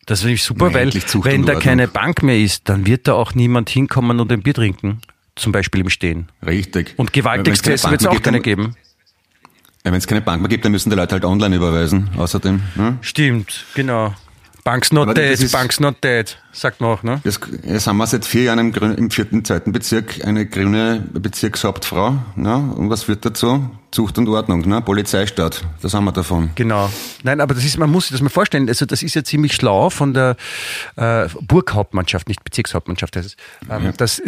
Das finde ich super, Na, weil wenn da Ordnung. keine Bank mehr ist, dann wird da auch niemand hinkommen und ein Bier trinken. Zum Beispiel im Stehen. Richtig. Und Gewaltexzesse wird es auch keine geben. dann- Wenn es keine Bank mehr gibt, dann müssen die Leute halt online überweisen. Außerdem. Ne? Stimmt, genau. Bank's not dead, Bank's not dead, sagt man auch, ne? Das, jetzt haben wir seit vier Jahren im, grün, im vierten, zweiten Bezirk eine grüne Bezirkshauptfrau. Ne? Und was wird dazu? Zucht und Ordnung, ne? Polizeistaat. Das haben wir davon. Genau. Nein, aber das ist, man muss sich das mal vorstellen, also das ist ja ziemlich schlau von der äh, Burghauptmannschaft, nicht Bezirkshauptmannschaft heißt es. Ähm, das,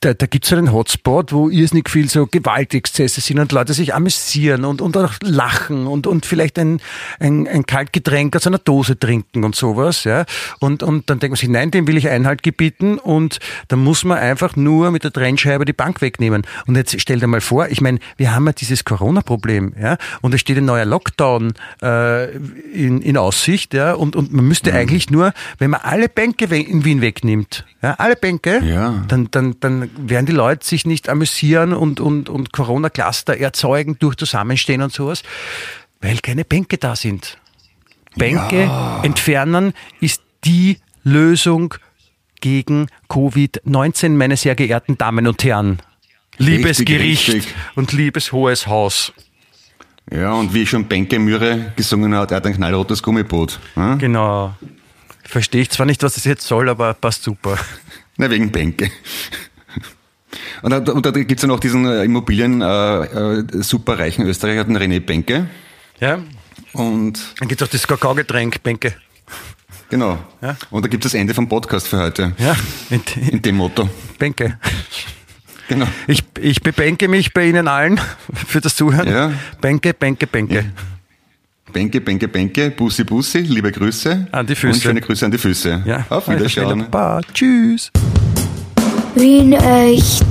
da da gibt es so einen Hotspot, wo irrsinnig viel so Gewaltexzesse sind und Leute sich amüsieren und, und auch lachen und, und vielleicht ein, ein, ein Kaltgetränk aus einer Dose trinken und sowas. Ja? Und, und dann denkt man sich, nein, dem will ich Einhalt gebieten und dann muss man einfach nur mit der Trennscheibe die Bank wegnehmen. Und jetzt stell dir mal vor, ich meine, wir haben ja dieses Corona-Problem, ja, und es steht ein neuer Lockdown äh, in, in Aussicht, ja, und, und man müsste eigentlich nur, wenn man alle Bänke in Wien wegnimmt, ja, alle Bänke, Ja. dann, dann, dann werden die Leute sich nicht amüsieren und, und, und Corona-Cluster erzeugen durch Zusammenstehen und sowas, weil keine Bänke da sind. Bänke entfernen ist die Lösung gegen Covid-19, meine sehr geehrten Damen und Herren. Liebes Richtig, Gericht richtig. und liebes Hohes Haus. Ja, und wie schon Benke Mühre gesungen hat, er hat ein knallrotes Gummiboot. Hm? Genau. Verstehe ich zwar nicht, was das jetzt soll, aber passt super. Na, wegen Benke. Und da, und da gibt's ja noch diesen äh, Immobilien äh, äh, superreichen Österreicher, den René Benke. Ja? Und Dann gibt's auch das Kakaogetränk, Bänke. Genau. Ja. Und da gibt es das Ende vom Podcast für heute. Ja, in, in, dem Motto. Bänke. Genau. Ich, ich bebänke mich bei Ihnen allen für das Zuhören. Ja. Bänke, Bänke, Bänke. Benke, Benke, Benke, Bussi, Bussi, liebe Grüße. An die Füße. Und schöne Grüße an die Füße. Ja. Auf Wiederschauen. Baba, tschüss. Wien echt.